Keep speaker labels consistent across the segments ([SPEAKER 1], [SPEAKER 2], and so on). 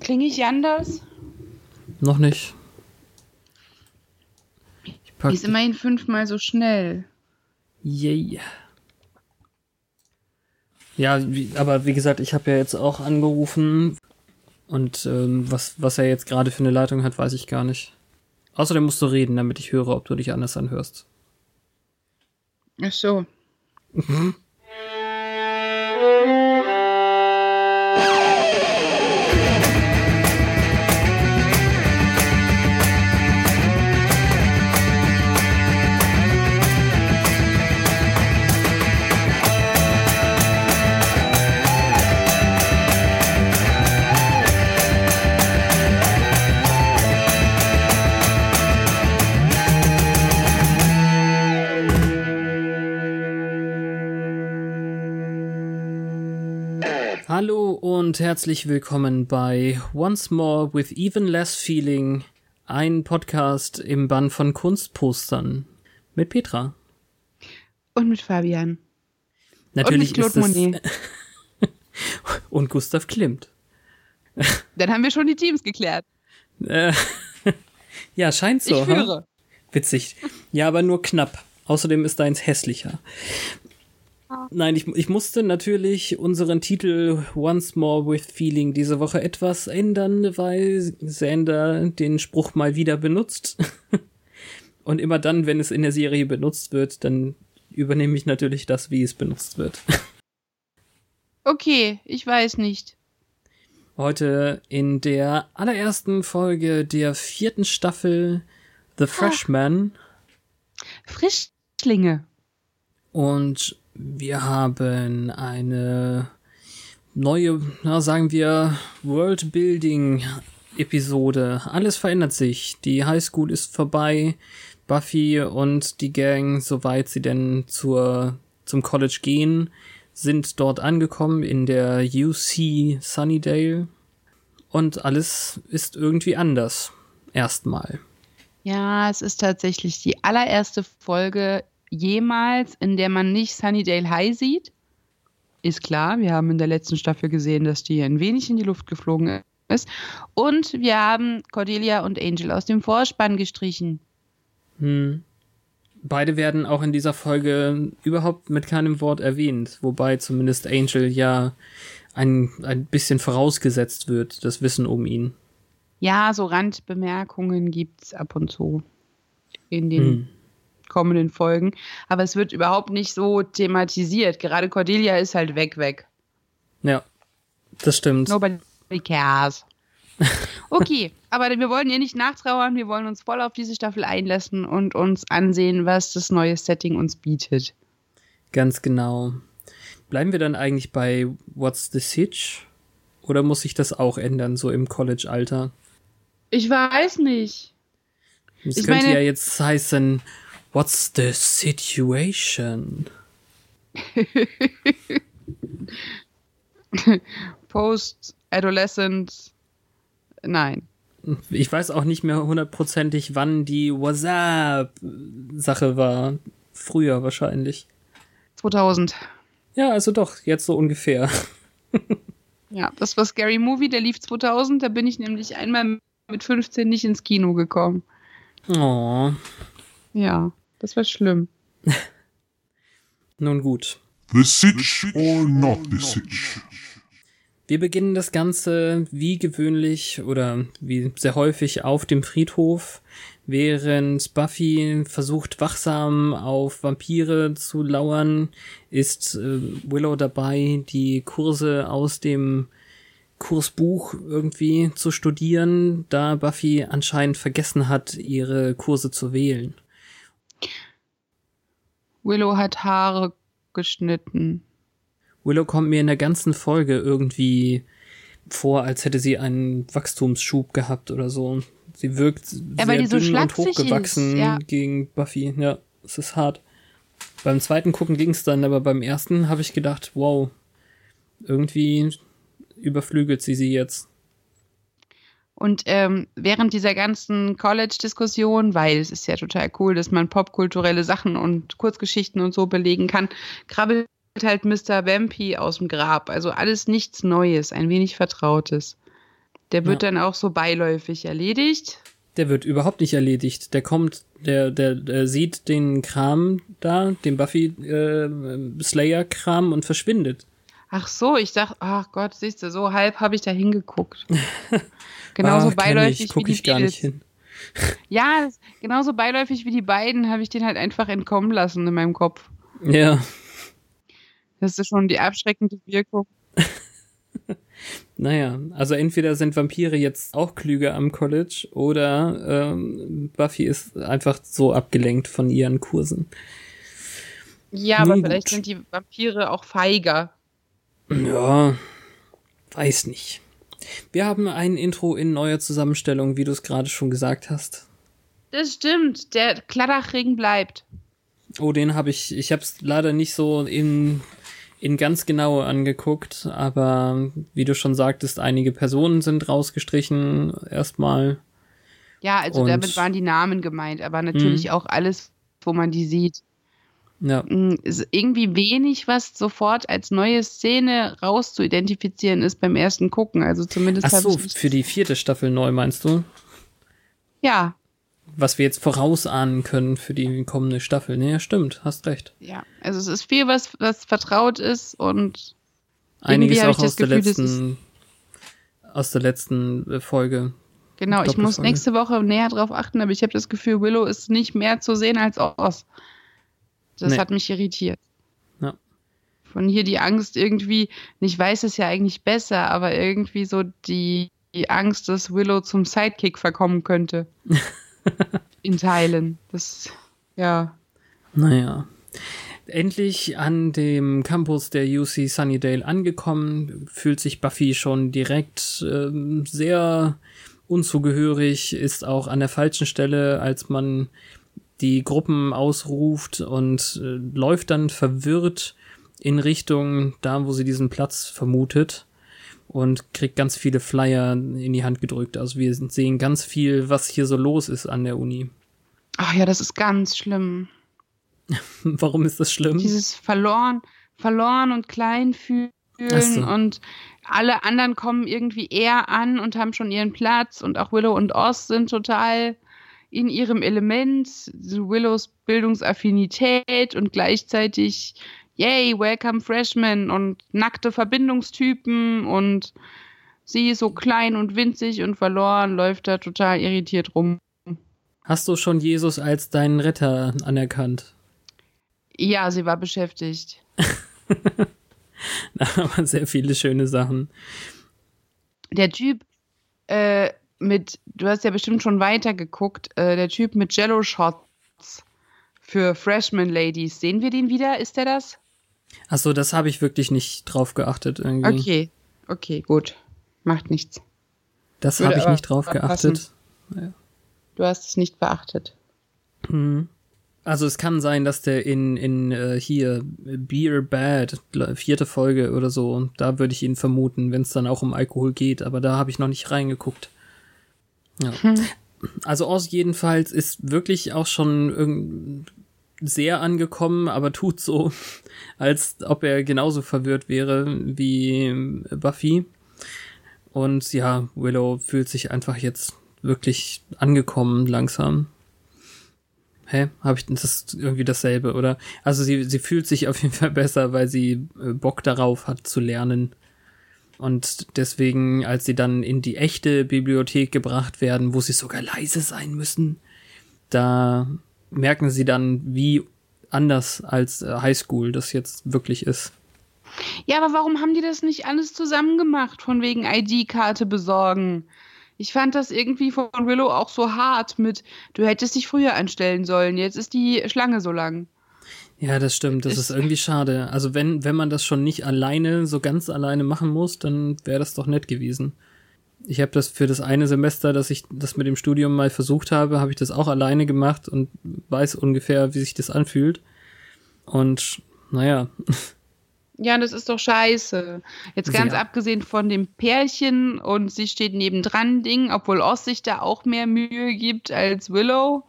[SPEAKER 1] Klinge ich anders?
[SPEAKER 2] Noch nicht.
[SPEAKER 1] Ich pack ist immerhin fünfmal so schnell.
[SPEAKER 2] Yay. Ja, wie, aber wie gesagt, ich habe ja jetzt auch angerufen und ähm, was, was er jetzt gerade für eine Leitung hat, weiß ich gar nicht. Außerdem musst du reden, damit ich höre, ob du dich anders anhörst.
[SPEAKER 1] Ach so.
[SPEAKER 2] Und herzlich willkommen bei Once More with Even Less Feeling, ein Podcast im Bann von Kunstpostern mit Petra.
[SPEAKER 1] Und mit Fabian.
[SPEAKER 2] Natürlich und mit Claude ist es und Gustav Klimt.
[SPEAKER 1] Dann haben wir schon die Teams geklärt.
[SPEAKER 2] Ja, scheint so.
[SPEAKER 1] Ich führe.
[SPEAKER 2] Witzig. Ja, aber nur knapp. Außerdem ist deins hässlicher. Nein, ich, ich musste natürlich unseren Titel Once More with Feeling diese Woche etwas ändern, weil Sander den Spruch mal wieder benutzt. Und immer dann, wenn es in der Serie benutzt wird, dann übernehme ich natürlich das, wie es benutzt wird.
[SPEAKER 1] Okay, ich weiß nicht.
[SPEAKER 2] Heute in der allerersten Folge der vierten Staffel The Freshman.
[SPEAKER 1] Frischlinge.
[SPEAKER 2] Und wir haben eine neue, na, sagen wir, Worldbuilding-Episode. Alles verändert sich. Die Highschool ist vorbei. Buffy und die Gang, soweit sie denn zur, zum College gehen, sind dort angekommen in der UC Sunnydale. Und alles ist irgendwie anders. Erstmal.
[SPEAKER 1] Ja, es ist tatsächlich die allererste Folge jemals, in der man nicht Sunnydale High sieht. Ist klar, wir haben in der letzten Staffel gesehen, dass die ein wenig in die Luft geflogen ist. Und wir haben Cordelia und Angel aus dem Vorspann gestrichen.
[SPEAKER 2] Hm. Beide werden auch in dieser Folge überhaupt mit keinem Wort erwähnt, wobei zumindest Angel ja ein, ein bisschen vorausgesetzt wird, das Wissen um ihn.
[SPEAKER 1] Ja, so Randbemerkungen gibt's ab und zu in den hm kommenden Folgen. Aber es wird überhaupt nicht so thematisiert. Gerade Cordelia ist halt weg, weg.
[SPEAKER 2] Ja, das stimmt.
[SPEAKER 1] Nobody cares. Okay, aber wir wollen ihr nicht nachtrauern, wir wollen uns voll auf diese Staffel einlassen und uns ansehen, was das neue Setting uns bietet.
[SPEAKER 2] Ganz genau. Bleiben wir dann eigentlich bei What's the Sitch? Oder muss sich das auch ändern, so im College-Alter?
[SPEAKER 1] Ich weiß nicht.
[SPEAKER 2] Es könnte meine, ja jetzt heißen What's the situation?
[SPEAKER 1] Post-Adolescent. Nein.
[SPEAKER 2] Ich weiß auch nicht mehr hundertprozentig, wann die WhatsApp-Sache war. Früher wahrscheinlich.
[SPEAKER 1] 2000.
[SPEAKER 2] Ja, also doch, jetzt so ungefähr.
[SPEAKER 1] ja, das war Scary Movie, der lief 2000. Da bin ich nämlich einmal mit 15 nicht ins Kino gekommen.
[SPEAKER 2] Oh.
[SPEAKER 1] Ja. Das war schlimm.
[SPEAKER 2] Nun gut.
[SPEAKER 3] The Sitch or not the Sitch?
[SPEAKER 2] Wir beginnen das Ganze wie gewöhnlich oder wie sehr häufig auf dem Friedhof, während Buffy versucht wachsam auf Vampire zu lauern, ist äh, Willow dabei, die Kurse aus dem Kursbuch irgendwie zu studieren, da Buffy anscheinend vergessen hat, ihre Kurse zu wählen.
[SPEAKER 1] Willow hat Haare geschnitten.
[SPEAKER 2] Willow kommt mir in der ganzen Folge irgendwie vor, als hätte sie einen Wachstumsschub gehabt oder so. Sie wirkt
[SPEAKER 1] Ja,
[SPEAKER 2] sehr
[SPEAKER 1] so
[SPEAKER 2] dünn und hochgewachsen
[SPEAKER 1] ist, ja.
[SPEAKER 2] gegen Buffy. Ja, es ist hart. Beim zweiten gucken ging's dann, aber beim ersten habe ich gedacht, wow, irgendwie überflügelt sie sie jetzt.
[SPEAKER 1] Und ähm, während dieser ganzen College-Diskussion, weil es ist ja total cool, dass man popkulturelle Sachen und Kurzgeschichten und so belegen kann, krabbelt halt Mr. Vampy aus dem Grab. Also alles nichts Neues, ein wenig Vertrautes. Der wird
[SPEAKER 2] Ja.
[SPEAKER 1] dann auch so beiläufig erledigt.
[SPEAKER 2] Der wird überhaupt nicht erledigt. Der kommt, der, der, der sieht den Kram da, den Buffy äh, Slayer Kram und verschwindet.
[SPEAKER 1] Ach so, ich dachte, ach Gott, siehst du, so halb habe ich da hingeguckt. Genauso
[SPEAKER 2] Ah, kenn
[SPEAKER 1] beiläufig
[SPEAKER 2] ich, guck
[SPEAKER 1] wie
[SPEAKER 2] ich
[SPEAKER 1] die
[SPEAKER 2] gar
[SPEAKER 1] Mädels.
[SPEAKER 2] nicht hin.
[SPEAKER 1] Ja, das, genauso beiläufig wie die beiden habe ich den halt einfach entkommen lassen in meinem Kopf.
[SPEAKER 2] Ja,
[SPEAKER 1] Das ist schon die abschreckende Wirkung.
[SPEAKER 2] naja, also entweder sind Vampire jetzt auch klüger am College oder ähm, Buffy ist einfach so abgelenkt von ihren Kursen.
[SPEAKER 1] Ja, aber
[SPEAKER 2] Nun
[SPEAKER 1] vielleicht
[SPEAKER 2] gut.
[SPEAKER 1] sind die Vampire auch feiger.
[SPEAKER 2] Ja, weiß nicht. Wir haben ein Intro in neuer Zusammenstellung, wie du es gerade schon gesagt hast.
[SPEAKER 1] Das stimmt, der Kladdachring bleibt.
[SPEAKER 2] Oh, den habe ich, ich habe es leider nicht so in, in ganz genau angeguckt, aber wie du schon sagtest, einige Personen sind rausgestrichen erstmal.
[SPEAKER 1] Ja, also
[SPEAKER 2] Und-
[SPEAKER 1] damit waren die Namen gemeint, aber natürlich
[SPEAKER 2] Mhm.
[SPEAKER 1] auch alles, wo man die sieht.
[SPEAKER 2] Ja,
[SPEAKER 1] Mm, Ist irgendwie wenig, was sofort als neue Szene rauszuidentifizieren ist beim ersten Gucken. Also zumindest
[SPEAKER 2] ach so, für die vierte Staffel neu meinst du?
[SPEAKER 1] Ja,
[SPEAKER 2] Was wir jetzt vorausahnen können für die kommende Staffel. Nee, ja, stimmt, hast recht.
[SPEAKER 1] ja. Also es ist viel, was, was vertraut ist und
[SPEAKER 2] Einiges auch aus der
[SPEAKER 1] Gefühl, das
[SPEAKER 2] letzten, aus der letzten äh, Folge.
[SPEAKER 1] Genau, ich muss nächste Woche näher drauf achten, aber ich habe das Gefühl, Willow ist nicht mehr zu sehen als Oz. Das
[SPEAKER 2] Nee.
[SPEAKER 1] hat mich irritiert.
[SPEAKER 2] Ja.
[SPEAKER 1] Von hier die Angst irgendwie, ich weiß es ja eigentlich besser, aber irgendwie so die, die Angst, dass Willow zum Sidekick verkommen könnte. In Teilen. Das, ja.
[SPEAKER 2] Naja. Endlich an dem Campus der UC Sunnydale angekommen, fühlt sich Buffy schon direkt ähm, sehr unzugehörig, ist auch an der falschen Stelle, als man die Gruppen ausruft und äh, läuft dann verwirrt in Richtung da, wo sie diesen Platz vermutet und kriegt ganz viele Flyer in die Hand gedrückt. Also wir sehen ganz viel, was hier so los ist an der Uni.
[SPEAKER 1] Ach ja, das ist ganz schlimm.
[SPEAKER 2] Warum ist das schlimm?
[SPEAKER 1] Dieses verloren, verloren und klein fühlen
[SPEAKER 2] so.
[SPEAKER 1] und alle anderen kommen irgendwie eher an und haben schon ihren Platz und auch Willow und Oz sind total in ihrem Element, so Willows Bildungsaffinität und gleichzeitig yay, welcome Freshmen und nackte Verbindungstypen und sie ist so klein und winzig und verloren, läuft da total irritiert rum.
[SPEAKER 2] Hast du schon Jesus als deinen Retter anerkannt?
[SPEAKER 1] Ja, sie war beschäftigt.
[SPEAKER 2] Da waren sehr viele schöne Sachen.
[SPEAKER 1] der Typ äh, mit, du hast ja bestimmt schon weitergeguckt, äh, der Typ mit Jello-Shots für Freshman Ladies. Sehen wir den wieder? Ist der das?
[SPEAKER 2] Achso, das habe ich wirklich nicht drauf geachtet irgendwie.
[SPEAKER 1] Okay, okay, gut. Macht nichts.
[SPEAKER 2] Das habe ich nicht drauf geachtet.
[SPEAKER 1] Du hast es nicht beachtet.
[SPEAKER 2] Hm. Also es kann sein, dass der in, in äh, hier Beer Bad, vierte Folge oder so, da würde ich ihn vermuten, wenn es dann auch um Alkohol geht, aber da habe ich noch nicht reingeguckt. Ja. Also Oz jedenfalls ist wirklich auch schon irgend sehr angekommen, aber tut so, als ob er genauso verwirrt wäre wie Buffy. Und ja, Willow fühlt sich einfach jetzt wirklich angekommen langsam. Hä? Habe ich das irgendwie dasselbe, oder? Also sie, sie fühlt sich auf jeden Fall besser, weil sie äh, Bock darauf hat zu lernen. Und deswegen, als sie dann in die echte Bibliothek gebracht werden, wo sie sogar leise sein müssen, da merken sie dann, wie anders als äh, Highschool das jetzt wirklich ist.
[SPEAKER 1] Ja, aber warum haben die das nicht alles zusammen gemacht, von wegen ID-Karte besorgen? Ich fand das irgendwie von Willow auch so hart mit, du hättest dich früher anstellen sollen, jetzt ist die Schlange so lang.
[SPEAKER 2] Ja, das stimmt. Das ist, irgendwie schade. Also wenn, wenn man das schon nicht alleine, so ganz alleine machen muss, dann wäre das doch nett gewesen. Ich habe das für das eine Semester, dass ich das mit dem Studium mal versucht habe, habe ich das auch alleine gemacht und weiß ungefähr, wie sich das anfühlt. Und naja.
[SPEAKER 1] Ja, das ist doch scheiße. Jetzt ganz Sehr. abgesehen von dem Pärchen und sie steht nebendran Ding, obwohl Oz sich da auch mehr Mühe gibt als Willow,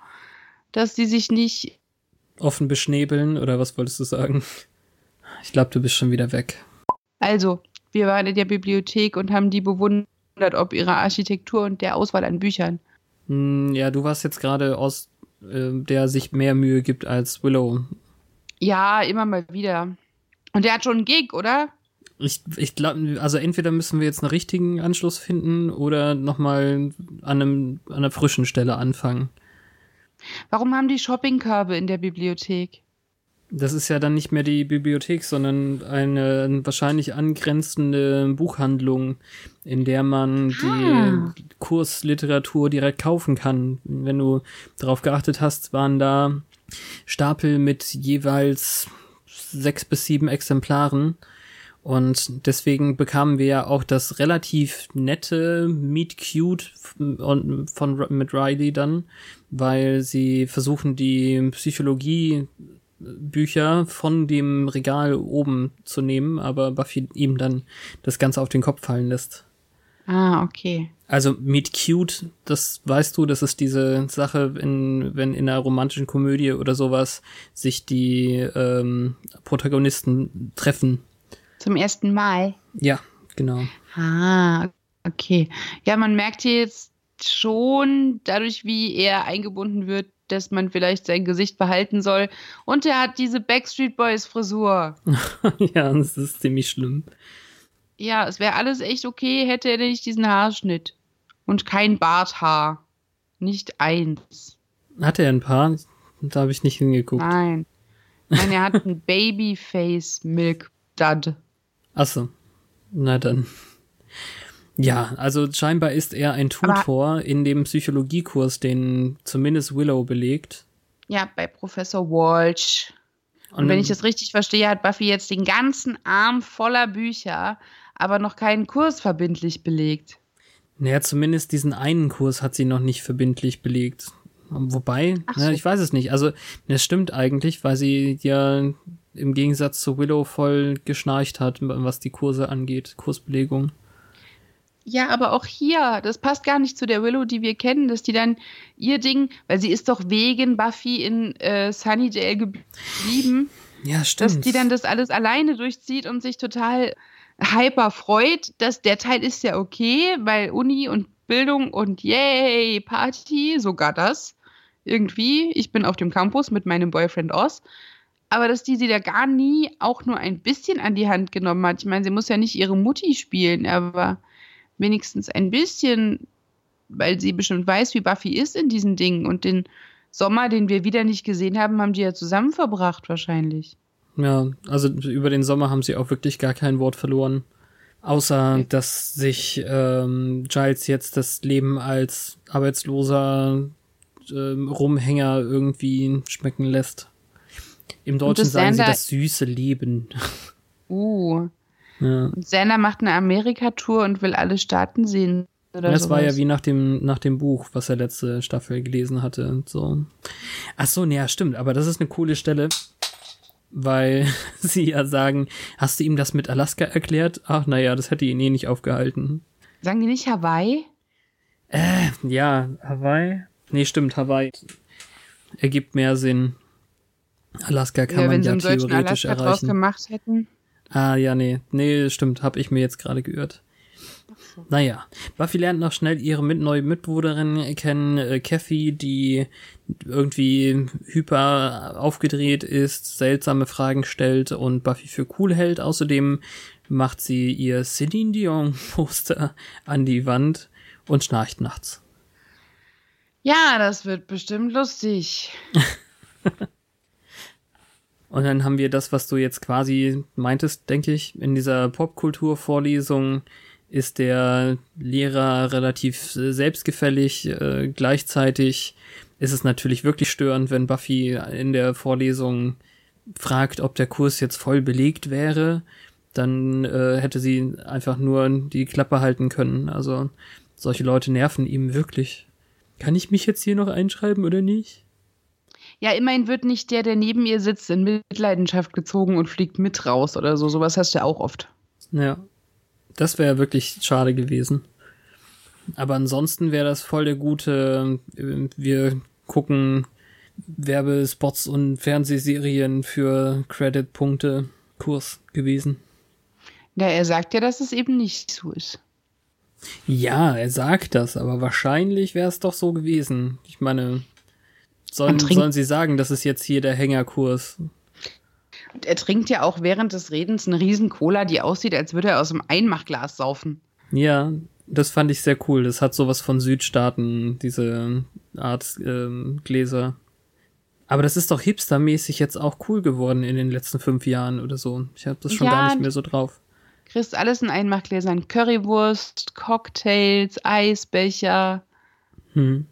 [SPEAKER 1] dass sie sich nicht
[SPEAKER 2] offen beschnäbeln oder was wolltest du sagen? Ich glaube, du bist schon wieder weg.
[SPEAKER 1] Also, wir waren in der Bibliothek und haben die bewundert, ob ihre Architektur und der Auswahl an Büchern.
[SPEAKER 2] Hm, ja, du warst jetzt gerade aus, äh, der sich mehr Mühe gibt als Willow.
[SPEAKER 1] Ja, immer mal wieder. Und der hat schon einen Gig, oder?
[SPEAKER 2] Ich, ich glaube, also entweder müssen wir jetzt einen richtigen Anschluss finden oder nochmal an, einem, an einer frischen Stelle anfangen.
[SPEAKER 1] Warum haben die Shoppingkörbe in der Bibliothek?
[SPEAKER 2] Das ist ja dann nicht mehr die Bibliothek, sondern eine wahrscheinlich angrenzende Buchhandlung, in der man ah. die Kursliteratur direkt kaufen kann. Wenn du darauf geachtet hast, waren da Stapel mit jeweils sechs bis sieben Exemplaren. Und deswegen bekamen wir ja auch das relativ nette Meet Cute von, von, mit Riley dann, weil sie versuchen, die Psychologie Bücher von dem Regal oben zu nehmen, aber Buffy ihm dann das Ganze auf den Kopf fallen lässt.
[SPEAKER 1] Ah, okay.
[SPEAKER 2] Also Meet Cute, das weißt du, das ist diese Sache, in, wenn in einer romantischen Komödie oder sowas sich die ähm, Protagonisten treffen.
[SPEAKER 1] Zum ersten Mal?
[SPEAKER 2] Ja, genau.
[SPEAKER 1] Ah, okay. Ja, man merkt hier jetzt schon, dadurch, wie er eingebunden wird, dass man vielleicht sein Gesicht behalten soll. Und er hat diese Backstreet Boys Frisur.
[SPEAKER 2] ja, das ist ziemlich schlimm.
[SPEAKER 1] Ja, es wäre alles echt okay, hätte er nicht diesen Haarschnitt. Und kein Barthaar. Nicht eins.
[SPEAKER 2] Hat er ein paar? Da habe ich nicht hingeguckt.
[SPEAKER 1] Nein. Nein, er hat ein Babyface Milk Dud.
[SPEAKER 2] Achso. Na dann. Ja, also scheinbar ist er ein Tutor Aber in dem Psychologiekurs, den zumindest Willow belegt.
[SPEAKER 1] Ja, bei Professor Walsh. Und, Und wenn ich das richtig verstehe, hat Buffy jetzt den ganzen Arm voller Bücher, aber noch keinen Kurs verbindlich belegt.
[SPEAKER 2] Naja, zumindest diesen einen Kurs hat sie noch nicht verbindlich belegt. Wobei, so. na, ich weiß es nicht. Also, es stimmt eigentlich, weil sie ja im Gegensatz zu Willow voll geschnarcht hat, was die Kurse angeht, Kursbelegung.
[SPEAKER 1] Ja, aber auch hier, das passt gar nicht zu der Willow, die wir kennen, dass die dann ihr Ding, weil sie ist doch wegen Buffy in äh, Sunnydale geblieben.
[SPEAKER 2] Ja, stimmt.
[SPEAKER 1] Dass die dann das alles alleine durchzieht und sich total hyper freut. Dass der Teil ist ja okay, weil Uni und Bildung und yay, Party, sogar das. Irgendwie, ich bin auf dem Campus mit meinem Boyfriend Oz. Aber dass die sie da gar nie auch nur ein bisschen an die Hand genommen hat. Ich meine, sie muss ja nicht ihre Mutti spielen, aber wenigstens ein bisschen, weil sie bestimmt weiß, wie Buffy ist in diesen Dingen. Und den Sommer, den wir wieder nicht gesehen haben, haben die ja zusammen verbracht wahrscheinlich.
[SPEAKER 2] Ja, also über den Sommer haben sie auch wirklich gar kein Wort verloren. Außer, okay. dass sich ähm, Giles jetzt das Leben als arbeitsloser ähm, Rumhänger irgendwie schmecken lässt. Im Deutschen sagen sie das süße Leben.
[SPEAKER 1] Uh, ja. Macht eine Amerika-Tour und will alle Staaten sehen.
[SPEAKER 2] Oder das sowas. war ja wie nach dem, nach dem Buch, was er letzte Staffel gelesen hatte und so. Ach so, ja, stimmt, aber das ist eine coole Stelle, weil sie ja sagen, hast du ihm das mit Alaska erklärt? Ach, naja, das hätte ihn eh nicht aufgehalten.
[SPEAKER 1] Sagen die nicht Hawaii?
[SPEAKER 2] Äh, ja, Hawaii? Nee, stimmt, Hawaii. Ergibt mehr Sinn. Alaska kann ja, man ja theoretisch Alaska erreichen.
[SPEAKER 1] gemacht hätten.
[SPEAKER 2] Ah, ja, nee. Nee, stimmt. Hab ich mir jetzt gerade geirrt. So. Naja, Buffy lernt noch schnell ihre mit neue Mitbewohnerin kennen, äh, Kathy, die irgendwie hyper aufgedreht ist, seltsame Fragen stellt und Buffy für cool hält. Außerdem macht sie ihr Celine Dion Poster an die Wand und schnarcht nachts.
[SPEAKER 1] Ja, das wird bestimmt lustig.
[SPEAKER 2] Und dann haben wir das, was du jetzt quasi meintest, denke ich, in dieser Popkulturvorlesung ist der Lehrer relativ selbstgefällig. Äh, gleichzeitig ist es natürlich wirklich störend, wenn Buffy in der Vorlesung fragt, ob der Kurs jetzt voll belegt wäre, dann äh, hätte sie einfach nur die Klappe halten können. Also solche Leute nerven ihm wirklich. Kann ich mich jetzt hier noch einschreiben oder nicht?
[SPEAKER 1] Ja, immerhin wird nicht der, der neben ihr sitzt, in Mitleidenschaft gezogen und fliegt mit raus oder so. Sowas hast du ja auch oft.
[SPEAKER 2] Ja, das wäre wirklich schade gewesen. Aber ansonsten wäre das voll der gute, äh, wir gucken Werbespots und Fernsehserien für Credit-Punkte Kurs gewesen.
[SPEAKER 1] Ja, er sagt ja, dass es eben nicht so ist.
[SPEAKER 2] Ja, er sagt das, aber wahrscheinlich wäre es doch so gewesen. Ich meine, sollen, sollen sie sagen, das ist jetzt hier der Hängerkurs?
[SPEAKER 1] Und er trinkt ja auch während des Redens eine riesen Cola, die aussieht, als würde er aus einem Einmachglas saufen.
[SPEAKER 2] Ja, das fand ich sehr cool. Das hat sowas von Südstaaten, diese Art ähm, Gläser. Aber das ist doch hipstermäßig jetzt auch cool geworden in den letzten fünf Jahren oder so. Ich habe das schon ja, gar nicht mehr so drauf.
[SPEAKER 1] Kriegst alles in Einmachgläsern. Currywurst, Cocktails, Eisbecher.
[SPEAKER 2] Hm.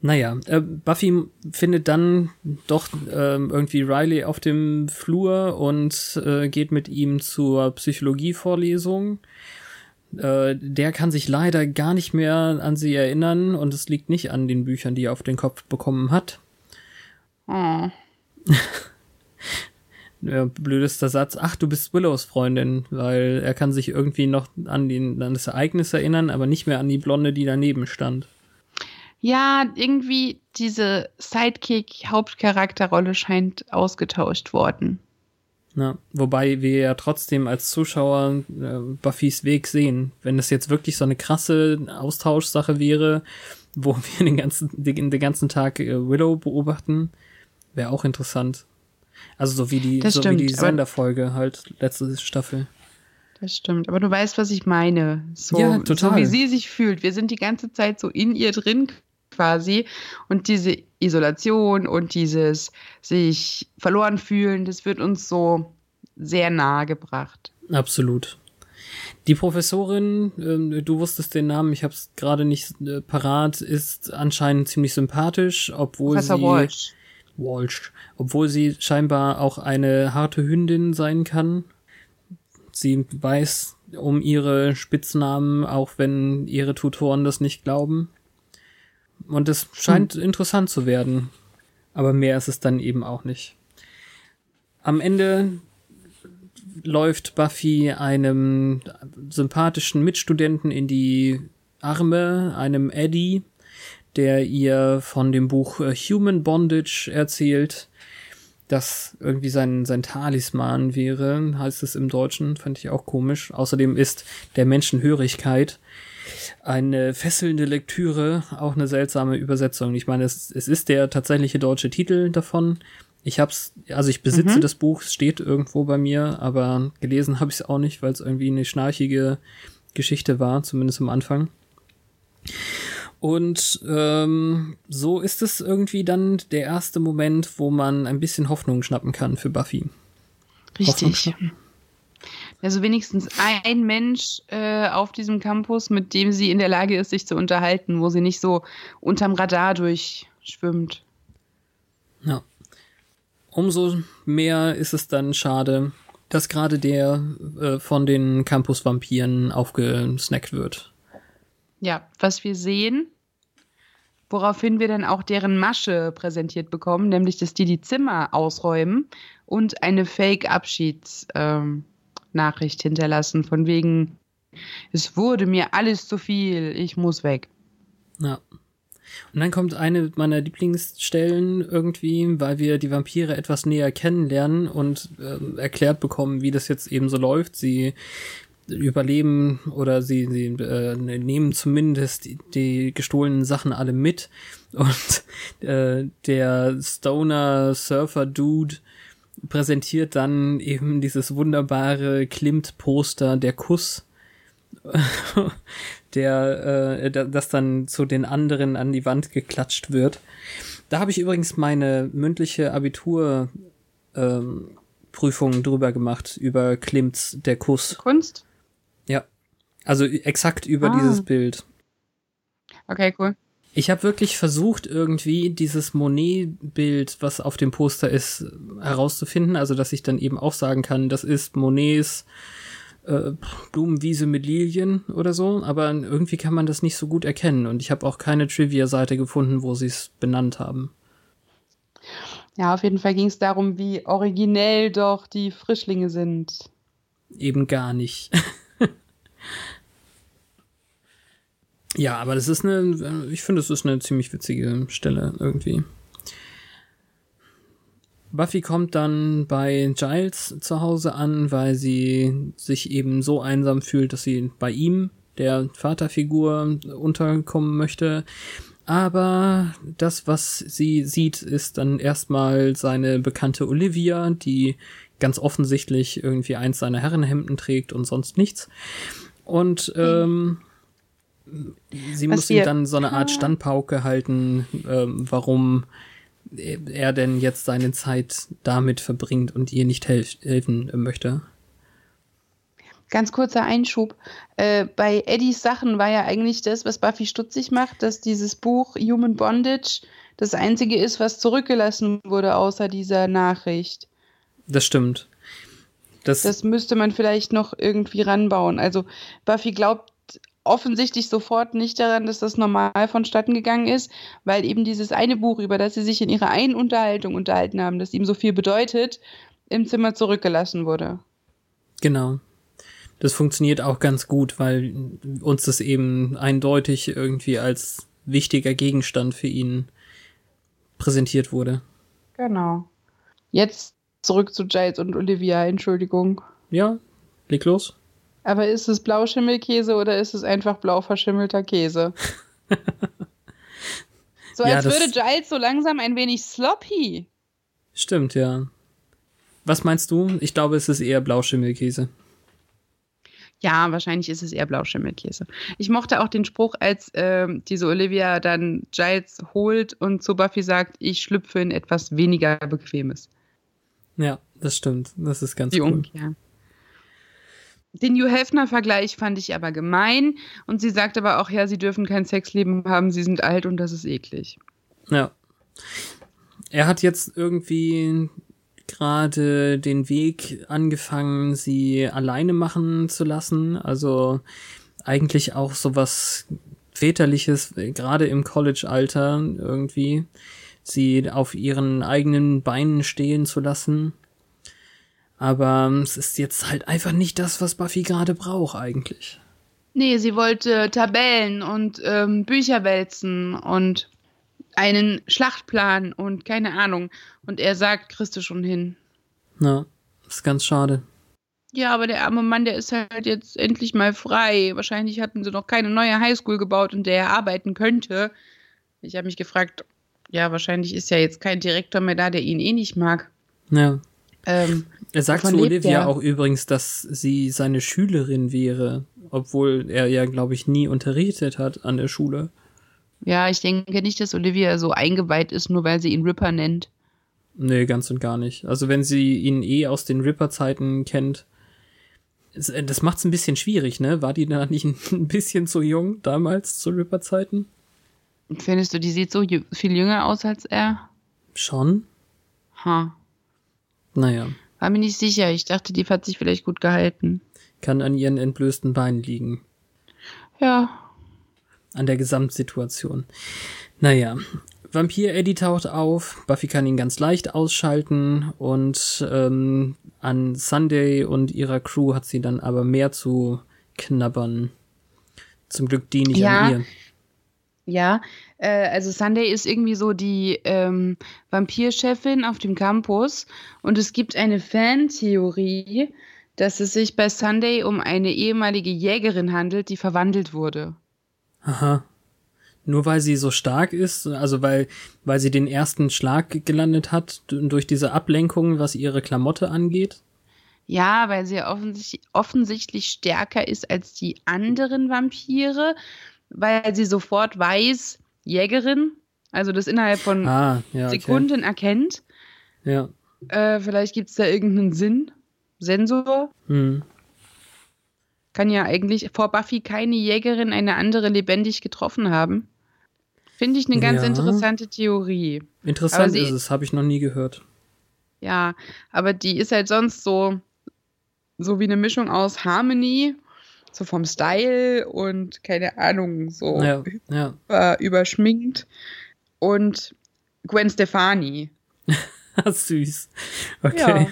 [SPEAKER 2] Naja, äh, Buffy findet dann doch äh, irgendwie Riley auf dem Flur und äh, geht mit ihm zur Psychologievorlesung. Äh, der kann sich leider gar nicht mehr an sie erinnern und es liegt nicht an den Büchern, die er auf den Kopf bekommen hat.
[SPEAKER 1] Oh.
[SPEAKER 2] blödester Satz. Ach, du bist Willows Freundin, weil er kann sich irgendwie noch an, den, an das Ereignis erinnern, aber nicht mehr an die Blonde, die daneben stand.
[SPEAKER 1] Ja, irgendwie diese Sidekick-Hauptcharakterrolle scheint ausgetauscht worden.
[SPEAKER 2] Ja, wobei wir ja trotzdem als Zuschauer äh, Buffys Weg sehen. Wenn das jetzt wirklich so eine krasse Austauschsache wäre, wo wir den ganzen, den, den ganzen Tag äh, Willow beobachten, wäre auch interessant. Also so wie die, so stimmt, wie die Sonderfolge halt, letzte Staffel.
[SPEAKER 1] Das stimmt, aber du weißt, was ich meine. So, ja, total. So wie sie sich fühlt. Wir sind die ganze Zeit so in ihr drin quasi. Und diese Isolation und dieses sich verloren fühlen, das wird uns so sehr nahe gebracht.
[SPEAKER 2] Absolut. Die Professorin, äh, du wusstest den Namen, ich habe es gerade nicht äh, parat, ist anscheinend ziemlich sympathisch, obwohl Professor sie Walsh. Walsh, obwohl sie scheinbar auch eine harte Hündin sein kann. Sie weiß um ihre Spitznamen, auch wenn ihre Tutoren das nicht glauben. Und es scheint hm. interessant zu werden. Aber mehr ist es dann eben auch nicht. Am Ende läuft Buffy einem sympathischen Mitstudenten in die Arme, einem Eddie, der ihr von dem Buch äh, Human Bondage erzählt, das irgendwie sein, sein Talisman wäre, heißt es im Deutschen, fand ich auch komisch. Außerdem ist der Menschenhörigkeit eine fesselnde Lektüre, auch eine seltsame Übersetzung. Ich meine, es, es ist der tatsächliche deutsche Titel davon. Ich hab's, also ich besitze mhm. das Buch, es steht irgendwo bei mir, aber gelesen habe ich es auch nicht, weil es irgendwie eine schnarchige Geschichte war, zumindest am Anfang. Und ähm, so ist es irgendwie dann der erste Moment, wo man ein bisschen Hoffnung schnappen kann für Buffy.
[SPEAKER 1] Richtig. Also wenigstens ein Mensch äh, auf diesem Campus, mit dem sie in der Lage ist, sich zu unterhalten, wo sie nicht so unterm Radar durchschwimmt.
[SPEAKER 2] Ja. Umso mehr ist es dann schade, dass gerade der äh, von den Campus-Vampiren aufgesnackt wird.
[SPEAKER 1] Ja, was wir sehen, woraufhin wir dann auch deren Masche präsentiert bekommen, nämlich dass die die Zimmer ausräumen und eine Fake-Abschieds- ähm, Nachricht hinterlassen, von wegen, es wurde mir alles zu viel, ich muss weg.
[SPEAKER 2] Ja. Und dann kommt eine meiner Lieblingsstellen irgendwie, weil wir die Vampire etwas näher kennenlernen und äh, erklärt bekommen, wie das jetzt eben so läuft. Sie überleben oder sie, sie äh, nehmen zumindest die, die gestohlenen Sachen alle mit. Und äh, der Stoner Surfer Dude präsentiert dann eben dieses wunderbare Klimt-Poster, der Kuss, der, äh, das dann zu den anderen an die Wand geklatscht wird. Da habe ich übrigens meine mündliche Abitur ähm, Prüfung drüber gemacht, über Klimts Der Kuss.
[SPEAKER 1] Kunst?
[SPEAKER 2] Ja. Also exakt über ah. dieses Bild.
[SPEAKER 1] Okay, cool.
[SPEAKER 2] Ich habe wirklich versucht, irgendwie dieses Monet-Bild, was auf dem Poster ist, herauszufinden. Also, dass ich dann eben auch sagen kann, das ist Monets äh, Blumenwiese mit Lilien oder so. Aber irgendwie kann man das nicht so gut erkennen. Und ich habe auch keine Trivia-Seite gefunden, wo sie es benannt haben.
[SPEAKER 1] Ja, auf jeden Fall ging es darum, wie originell doch die Frischlinge sind.
[SPEAKER 2] Eben gar nicht. ja, aber das ist eine, ich finde, es ist eine ziemlich witzige Stelle irgendwie. Buffy kommt dann bei Giles zu Hause an, weil sie sich eben so einsam fühlt, dass sie bei ihm, der Vaterfigur, unterkommen möchte. Aber das, was sie sieht, ist dann erstmal seine bekannte Olivia, die ganz offensichtlich irgendwie eins seiner Herrenhemden trägt und sonst nichts. Und ähm, sie was muss ihm dann so eine Art Standpauke halten, ähm, warum er denn jetzt seine Zeit damit verbringt und ihr nicht helf helfen möchte.
[SPEAKER 1] Ganz kurzer Einschub. Äh, bei Eddies Sachen war ja eigentlich das, was Buffy stutzig macht, dass dieses Buch Human Bondage das einzige ist, was zurückgelassen wurde, außer dieser Nachricht.
[SPEAKER 2] Das stimmt.
[SPEAKER 1] Das, das müsste man vielleicht noch irgendwie ranbauen. Also Buffy glaubt offensichtlich sofort nicht daran, dass das normal vonstatten gegangen ist, weil eben dieses eine Buch, über das sie sich in ihrer einen Unterhaltung unterhalten haben, das ihm so viel bedeutet, im Zimmer zurückgelassen wurde.
[SPEAKER 2] Genau. Das funktioniert auch ganz gut, weil uns das eben eindeutig irgendwie als wichtiger Gegenstand für ihn präsentiert wurde.
[SPEAKER 1] Genau. Jetzt zurück zu Giles und Olivia, Entschuldigung.
[SPEAKER 2] Ja, leg los.
[SPEAKER 1] Aber ist es Blauschimmelkäse oder ist es einfach blau verschimmelter Käse? so als ja, würde Giles so langsam ein wenig sloppy.
[SPEAKER 2] Stimmt, ja. Was meinst du? Ich glaube, es ist eher Blauschimmelkäse.
[SPEAKER 1] Ja, wahrscheinlich ist es eher Blauschimmelkäse. Ich mochte auch den Spruch, als äh, diese Olivia dann Giles holt und zu Buffy sagt, ich schlüpfe in etwas weniger Bequemes.
[SPEAKER 2] Ja, das stimmt. Das ist ganz Die cool. Umkehr.
[SPEAKER 1] Den Hugh Hefner-Vergleich fand ich aber gemein und sie sagt aber auch, ja, sie dürfen kein Sexleben haben, sie sind alt und das ist eklig.
[SPEAKER 2] Ja. Er hat jetzt irgendwie gerade den Weg angefangen, sie alleine machen zu lassen. Also eigentlich auch sowas väterliches, gerade im College-Alter irgendwie, sie auf ihren eigenen Beinen stehen zu lassen. Aber ähm, es ist jetzt halt einfach nicht das, was Buffy gerade braucht eigentlich.
[SPEAKER 1] Nee, sie wollte Tabellen und ähm, Bücher wälzen und einen Schlachtplan und keine Ahnung. Und er sagt, kriegst du schon hin.
[SPEAKER 2] Na, ist ganz schade.
[SPEAKER 1] Ja, aber der arme Mann, der ist halt jetzt endlich mal frei. Wahrscheinlich hatten sie noch keine neue Highschool gebaut, in der er arbeiten könnte. Ich habe mich gefragt, ja, wahrscheinlich ist ja jetzt kein Direktor mehr da, der ihn eh nicht mag.
[SPEAKER 2] Ja. Ähm, er sagt zu Olivia auch übrigens, dass sie seine Schülerin wäre, obwohl er ja, glaube ich, nie unterrichtet hat an der Schule.
[SPEAKER 1] Ja, ich denke nicht, dass Olivia so eingeweiht ist, nur weil sie ihn Ripper nennt.
[SPEAKER 2] Nee, ganz und gar nicht. Also wenn sie ihn eh aus den Ripper-Zeiten kennt, äh, das macht's ein bisschen schwierig, ne? War die da nicht ein bisschen zu jung damals zu Ripper-Zeiten?
[SPEAKER 1] Findest du, die sieht so viel jünger aus als er?
[SPEAKER 2] Schon.
[SPEAKER 1] Ha.
[SPEAKER 2] Naja.
[SPEAKER 1] War mir nicht sicher. Ich dachte, die hat sich vielleicht gut gehalten.
[SPEAKER 2] Kann an ihren entblößten Beinen liegen.
[SPEAKER 1] Ja.
[SPEAKER 2] An der Gesamtsituation. Naja. Vampir Eddie taucht auf, Buffy kann ihn ganz leicht ausschalten und ähm, an Sunday und ihrer Crew hat sie dann aber mehr zu knabbern. Zum Glück die nicht ja. an ihr.
[SPEAKER 1] Ja, äh, also Sunday ist irgendwie so die ähm, Vampirchefin auf dem Campus und es gibt eine Fantheorie, dass es sich bei Sunday um eine ehemalige Jägerin handelt, die verwandelt wurde.
[SPEAKER 2] Aha. Nur weil sie so stark ist, also weil, weil sie den ersten Schlag gelandet hat durch diese Ablenkung, was ihre Klamotte angeht?
[SPEAKER 1] Ja, weil sie offensichtlich, offensichtlich stärker ist als die anderen Vampire weil sie sofort weiß, Jägerin, also das innerhalb von ah, ja, Sekunden okay. erkennt.
[SPEAKER 2] Ja.
[SPEAKER 1] Äh, vielleicht gibt es da irgendeinen Sinn, Sensor.
[SPEAKER 2] Hm.
[SPEAKER 1] Kann ja eigentlich vor Buffy keine Jägerin eine andere lebendig getroffen haben. Finde ich eine ganz
[SPEAKER 2] Ja.
[SPEAKER 1] interessante Theorie.
[SPEAKER 2] Interessant
[SPEAKER 1] sie-
[SPEAKER 2] ist es, habe ich noch nie gehört.
[SPEAKER 1] Ja, aber die ist halt sonst so, so wie eine Mischung aus Harmony, so vom Style und keine Ahnung, so
[SPEAKER 2] Ja, ja.
[SPEAKER 1] über, überschminkt und Gwen Stefani.
[SPEAKER 2] Süß. Okay.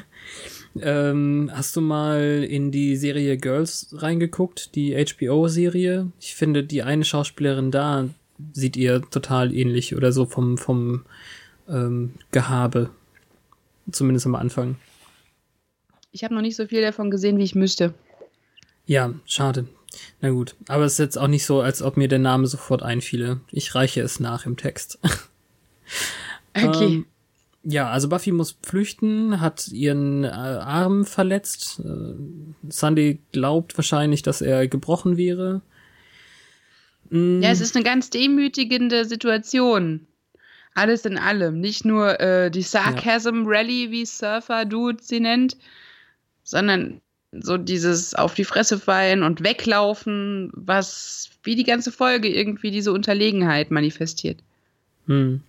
[SPEAKER 2] Ähm, hast du mal in die Serie Girls reingeguckt, die HBO-Serie? Ich finde, die eine Schauspielerin da sieht ihr total ähnlich oder so vom, vom ähm, Gehabe. Zumindest am Anfang.
[SPEAKER 1] Ich habe noch nicht so viel davon gesehen, wie ich müsste.
[SPEAKER 2] Ja, schade. Na gut. Aber es ist jetzt auch nicht so, als ob mir der Name sofort einfiele. Ich reiche es nach im Text.
[SPEAKER 1] Okay.
[SPEAKER 2] Ähm, ja, also Buffy muss flüchten, hat ihren äh, Arm verletzt. Äh, Sunday glaubt wahrscheinlich, dass er gebrochen wäre. Mm,
[SPEAKER 1] Ja, es ist eine ganz demütigende Situation. Alles in allem. Nicht nur äh, die Sarcasm Rally, wie Surfer Dude sie nennt, sondern so dieses auf die Fresse fallen und weglaufen, was wie die ganze Folge irgendwie diese Unterlegenheit manifestiert.
[SPEAKER 2] Hm.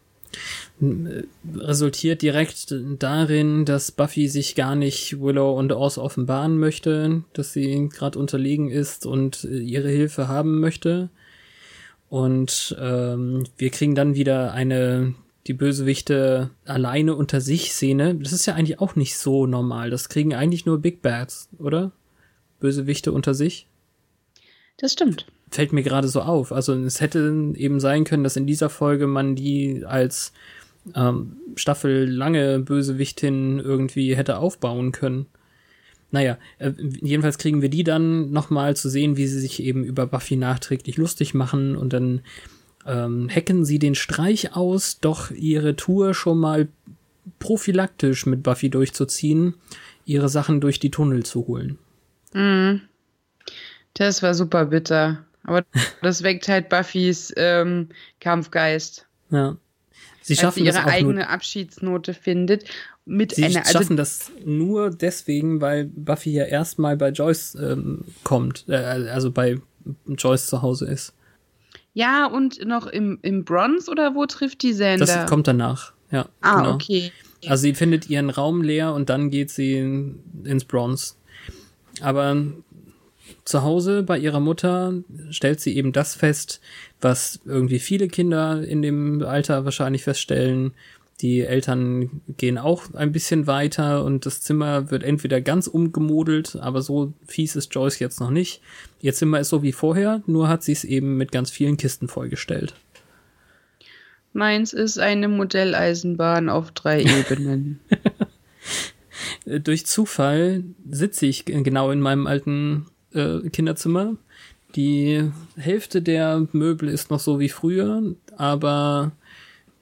[SPEAKER 2] Resultiert direkt darin, dass Buffy sich gar nicht Willow und Oz offenbaren möchte, dass sie gerade unterlegen ist und äh, ihre Hilfe haben möchte. Und ähm, wir kriegen dann wieder eine die Bösewichte alleine unter sich Szene. Das ist ja eigentlich auch nicht so normal. Das kriegen eigentlich nur Big Bads, oder? Bösewichte unter sich
[SPEAKER 1] Das stimmt.
[SPEAKER 2] fällt mir gerade so auf. Also es hätte eben sein können, dass in dieser Folge man die als ähm, staffellange Bösewichtin irgendwie hätte aufbauen können. Naja, äh, jedenfalls kriegen wir die dann nochmal zu sehen, wie sie sich eben über Buffy nachträglich lustig machen und dann ähm, hacken sie den Streich aus, doch ihre Tour schon mal prophylaktisch mit Buffy durchzuziehen, ihre Sachen durch die Tunnel zu holen.
[SPEAKER 1] Mhm. Das war super bitter. Aber das weckt halt Buffys ähm, Kampfgeist.
[SPEAKER 2] Ja. Sie schaffen
[SPEAKER 1] sie
[SPEAKER 2] das
[SPEAKER 1] ihre eigene Abschiedsnote findet. Mit
[SPEAKER 2] Sie
[SPEAKER 1] einer, also
[SPEAKER 2] schaffen das nur deswegen, weil Buffy ja erstmal bei Joyce ähm, kommt, äh, also bei Joyce zu Hause ist.
[SPEAKER 1] Ja, und noch im, im Bronze oder wo trifft die Sender?
[SPEAKER 2] Das kommt danach, ja.
[SPEAKER 1] ah,
[SPEAKER 2] genau.
[SPEAKER 1] okay.
[SPEAKER 2] Also sie findet ihren Raum leer und dann geht sie in, ins Bronze. Aber zu Hause bei ihrer Mutter stellt sie eben das fest, was irgendwie viele Kinder in dem Alter wahrscheinlich feststellen. Die Eltern gehen auch ein bisschen weiter und das Zimmer wird entweder ganz umgemodelt, aber so fies ist Joyce jetzt noch nicht. Ihr Zimmer ist so wie vorher, nur hat sie es eben mit ganz vielen Kisten vollgestellt.
[SPEAKER 1] Meins ist eine Modelleisenbahn auf drei Ebenen.
[SPEAKER 2] Durch Zufall sitze ich genau in meinem alten äh, Kinderzimmer. Die Hälfte der Möbel ist noch so wie früher, aber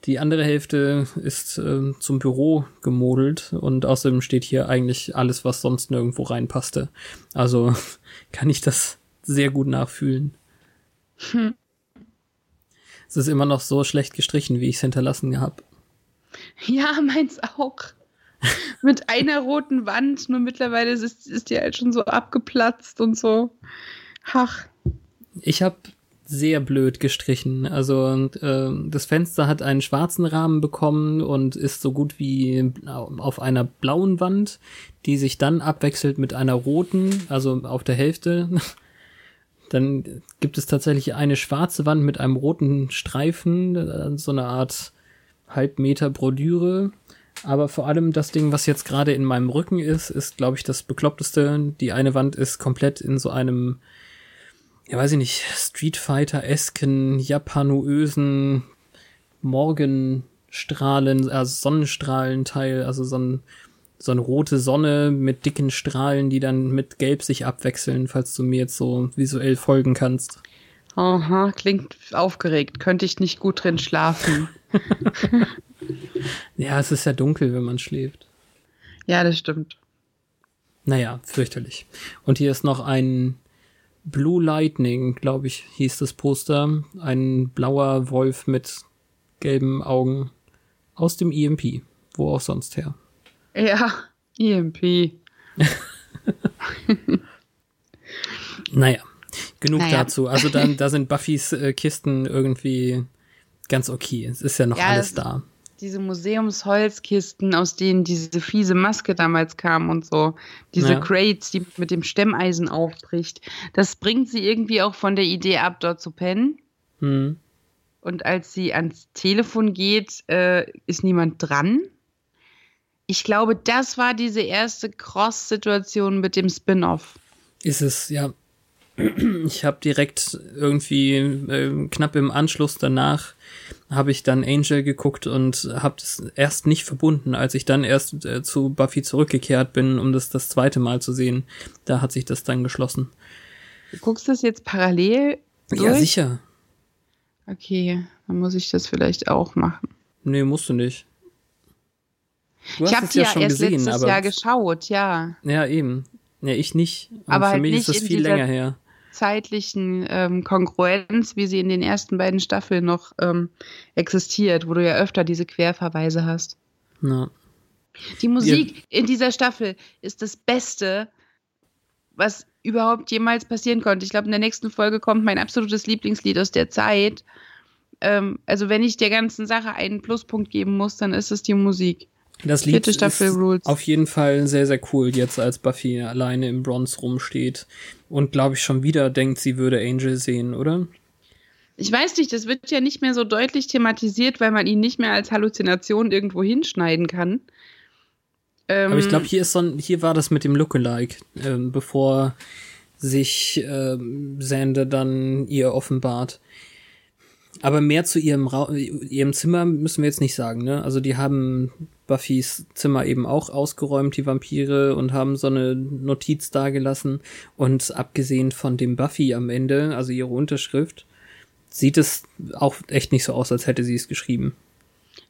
[SPEAKER 2] die andere Hälfte ist äh, zum Büro gemodelt und außerdem steht hier eigentlich alles, was sonst nirgendwo reinpasste. Also kann ich das sehr gut nachfühlen. Es ist immer noch so schlecht gestrichen, wie ich es hinterlassen habe.
[SPEAKER 1] ja, meins auch. Mit einer roten Wand, nur mittlerweile ist, ist die halt schon so abgeplatzt und so. Ach,
[SPEAKER 2] Ich habe sehr blöd gestrichen. Also äh, das Fenster hat einen schwarzen Rahmen bekommen und ist so gut wie auf einer blauen Wand, die sich dann abwechselt mit einer roten, also auf der Hälfte. Dann gibt es tatsächlich eine schwarze Wand mit einem roten Streifen, so eine Art Halbmeter Brodüre. Aber vor allem das Ding, was jetzt gerade in meinem Rücken ist, ist, glaube ich, das bekloppteste. Die eine Wand ist komplett in so einem ja, weiß ich nicht, Street Fighter-esken, japanoösen Morgenstrahlen, also Sonnenstrahlenteil, also so, ein, so eine rote Sonne mit dicken Strahlen, die dann mit Gelb sich abwechseln, falls du mir jetzt so visuell folgen kannst.
[SPEAKER 1] aha, klingt aufgeregt. Könnte ich nicht gut drin schlafen.
[SPEAKER 2] Ja, es ist ja dunkel, wenn man schläft.
[SPEAKER 1] Ja, das stimmt.
[SPEAKER 2] Naja, fürchterlich. Und hier ist noch ein Blue Lightning, glaube ich, hieß das Poster. Ein blauer Wolf mit gelben Augen aus dem EMP. Wo auch sonst her.
[SPEAKER 1] Ja, EMP.
[SPEAKER 2] Naja, genug
[SPEAKER 1] Naja.
[SPEAKER 2] dazu. Also dann, da sind Buffys äh, Kisten irgendwie ganz okay. Es ist ja noch
[SPEAKER 1] Ja,
[SPEAKER 2] alles
[SPEAKER 1] es-
[SPEAKER 2] da.
[SPEAKER 1] Diese Museumsholzkisten, aus denen diese fiese Maske damals kam und so. Diese
[SPEAKER 2] Ja.
[SPEAKER 1] Crates, die mit dem Stemmeisen aufbricht. Das bringt sie irgendwie auch von der Idee ab, dort zu pennen.
[SPEAKER 2] Hm.
[SPEAKER 1] Und als sie ans Telefon geht, äh, ist niemand dran. Ich glaube, das war diese erste Cross-Situation mit dem Spin-off.
[SPEAKER 2] Ist es, ja. Ich habe direkt irgendwie äh, knapp im Anschluss danach habe ich dann Angel geguckt und habe das erst nicht verbunden, als ich dann erst äh, zu Buffy zurückgekehrt bin, um das das zweite Mal zu sehen. Da hat sich das dann geschlossen.
[SPEAKER 1] Du guckst das jetzt parallel durch?
[SPEAKER 2] Ja, sicher.
[SPEAKER 1] Okay, dann muss ich das vielleicht auch machen.
[SPEAKER 2] Nee, musst du nicht. Du
[SPEAKER 1] ich habe
[SPEAKER 2] es
[SPEAKER 1] die
[SPEAKER 2] ja
[SPEAKER 1] ja
[SPEAKER 2] schon
[SPEAKER 1] erst
[SPEAKER 2] gesehen,
[SPEAKER 1] letztes
[SPEAKER 2] aber
[SPEAKER 1] Jahr geschaut, ja.
[SPEAKER 2] ja eben. Ja, ich nicht. Und
[SPEAKER 1] Aber
[SPEAKER 2] für
[SPEAKER 1] halt
[SPEAKER 2] mich
[SPEAKER 1] nicht
[SPEAKER 2] ist das viel länger her.
[SPEAKER 1] Zeitlichen ähm, Kongruenz, wie sie in den ersten beiden Staffeln noch ähm, existiert, wo du ja öfter diese Querverweise hast.
[SPEAKER 2] Ja.
[SPEAKER 1] Die Musik in dieser Staffel ist das Beste, was überhaupt jemals passieren konnte. Ich glaube, in der nächsten Folge kommt mein absolutes Lieblingslied aus der Zeit. Ähm, also, wenn ich der ganzen Sache einen Pluspunkt geben muss, dann ist es die Musik.
[SPEAKER 2] Das Lied
[SPEAKER 1] Vierte Staffel
[SPEAKER 2] ist
[SPEAKER 1] Rules.
[SPEAKER 2] auf jeden Fall sehr, sehr cool, jetzt als Buffy alleine im Bronze rumsteht und glaube ich schon wieder denkt, sie würde Angel sehen, oder?
[SPEAKER 1] Ich weiß nicht, das wird ja nicht mehr so deutlich thematisiert, weil man ihn nicht mehr als Halluzination irgendwo hinschneiden kann. Ähm,
[SPEAKER 2] Aber ich glaube, hier ist so ein, hier war das mit dem Lookalike, ähm, bevor sich ähm, Sander dann ihr offenbart. Aber mehr zu ihrem, Ra ihrem Zimmer müssen wir jetzt nicht sagen, ne? Also die haben Buffys Zimmer eben auch ausgeräumt, die Vampire, und haben so eine Notiz dagelassen. Und abgesehen von dem Buffy am Ende, also ihre Unterschrift, sieht es auch echt nicht so aus, als hätte sie es geschrieben.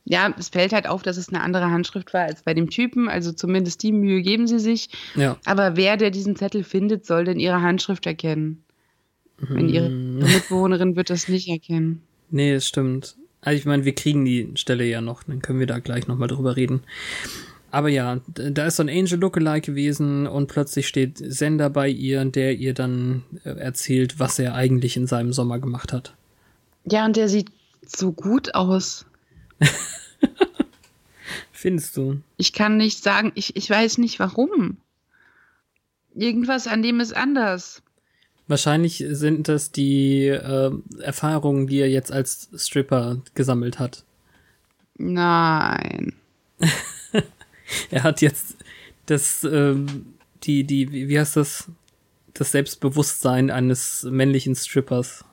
[SPEAKER 1] Ja, es fällt halt auf, dass es eine andere Handschrift war als bei dem Typen. Also zumindest die Mühe geben sie sich.
[SPEAKER 2] Ja.
[SPEAKER 1] Aber wer, der diesen Zettel findet, soll denn ihre Handschrift erkennen? Wenn ihre
[SPEAKER 2] Hm.
[SPEAKER 1] Mitbewohnerin wird das nicht erkennen.
[SPEAKER 2] Nee, das stimmt. Also ich meine, wir kriegen die Stelle ja noch, dann können wir da gleich nochmal drüber reden. Aber ja, da ist so ein Angel Lookalike gewesen und plötzlich steht Sender bei ihr, der ihr dann äh, erzählt, was er eigentlich in seinem Sommer gemacht hat.
[SPEAKER 1] Ja, und der sieht so gut aus.
[SPEAKER 2] Findest du?
[SPEAKER 1] Ich kann nicht sagen, ich, ich weiß nicht warum. Irgendwas an dem ist anders.
[SPEAKER 2] Wahrscheinlich sind das die äh, Erfahrungen, die er jetzt als Stripper gesammelt hat.
[SPEAKER 1] Nein.
[SPEAKER 2] Er hat jetzt das, ähm, die, die, wie heißt das? Das Selbstbewusstsein eines männlichen Strippers.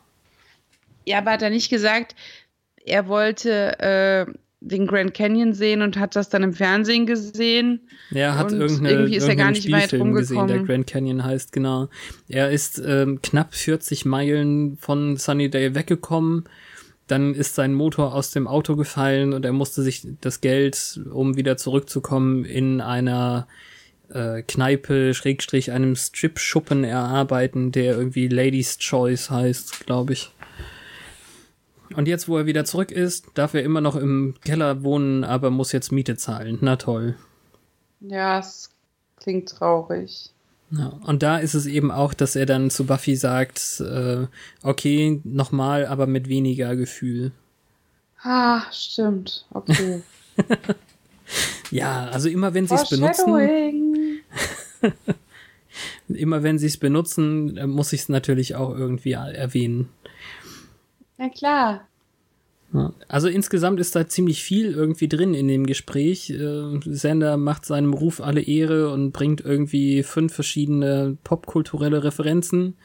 [SPEAKER 1] Ja, aber hat er nicht gesagt, er wollte äh, den Grand Canyon sehen und hat das dann im Fernsehen gesehen?
[SPEAKER 2] Er hat irgendeine,
[SPEAKER 1] irgendwie ist er gar nicht weit
[SPEAKER 2] Spielfilm gesehen, der
[SPEAKER 1] rumgekommen.
[SPEAKER 2] Grand Canyon heißt, genau. Er ist ähm, knapp 40 Meilen von Sunnydale weggekommen. Dann ist sein Motor aus dem Auto gefallen und er musste sich das Geld, um wieder zurückzukommen, in einer äh, Kneipe, Schrägstrich, einem Strip-Schuppen erarbeiten, der irgendwie Ladies Choice heißt, glaube ich. Und jetzt, wo er wieder zurück ist, darf er immer noch im Keller wohnen, aber muss jetzt Miete zahlen. Na toll.
[SPEAKER 1] Ja, es klingt traurig.
[SPEAKER 2] Ja, und da ist es eben auch, dass er dann zu Buffy sagt, äh, okay, nochmal, aber mit weniger Gefühl.
[SPEAKER 1] Ah, stimmt. Okay.
[SPEAKER 2] Ja, also immer wenn sie es benutzen, immer wenn sie es benutzen, äh, muss ich es natürlich auch irgendwie erwähnen.
[SPEAKER 1] Na klar.
[SPEAKER 2] Also insgesamt ist da ziemlich viel irgendwie drin in dem Gespräch. Äh, Sander macht seinem Ruf alle Ehre und bringt irgendwie fünf verschiedene popkulturelle Referenzen,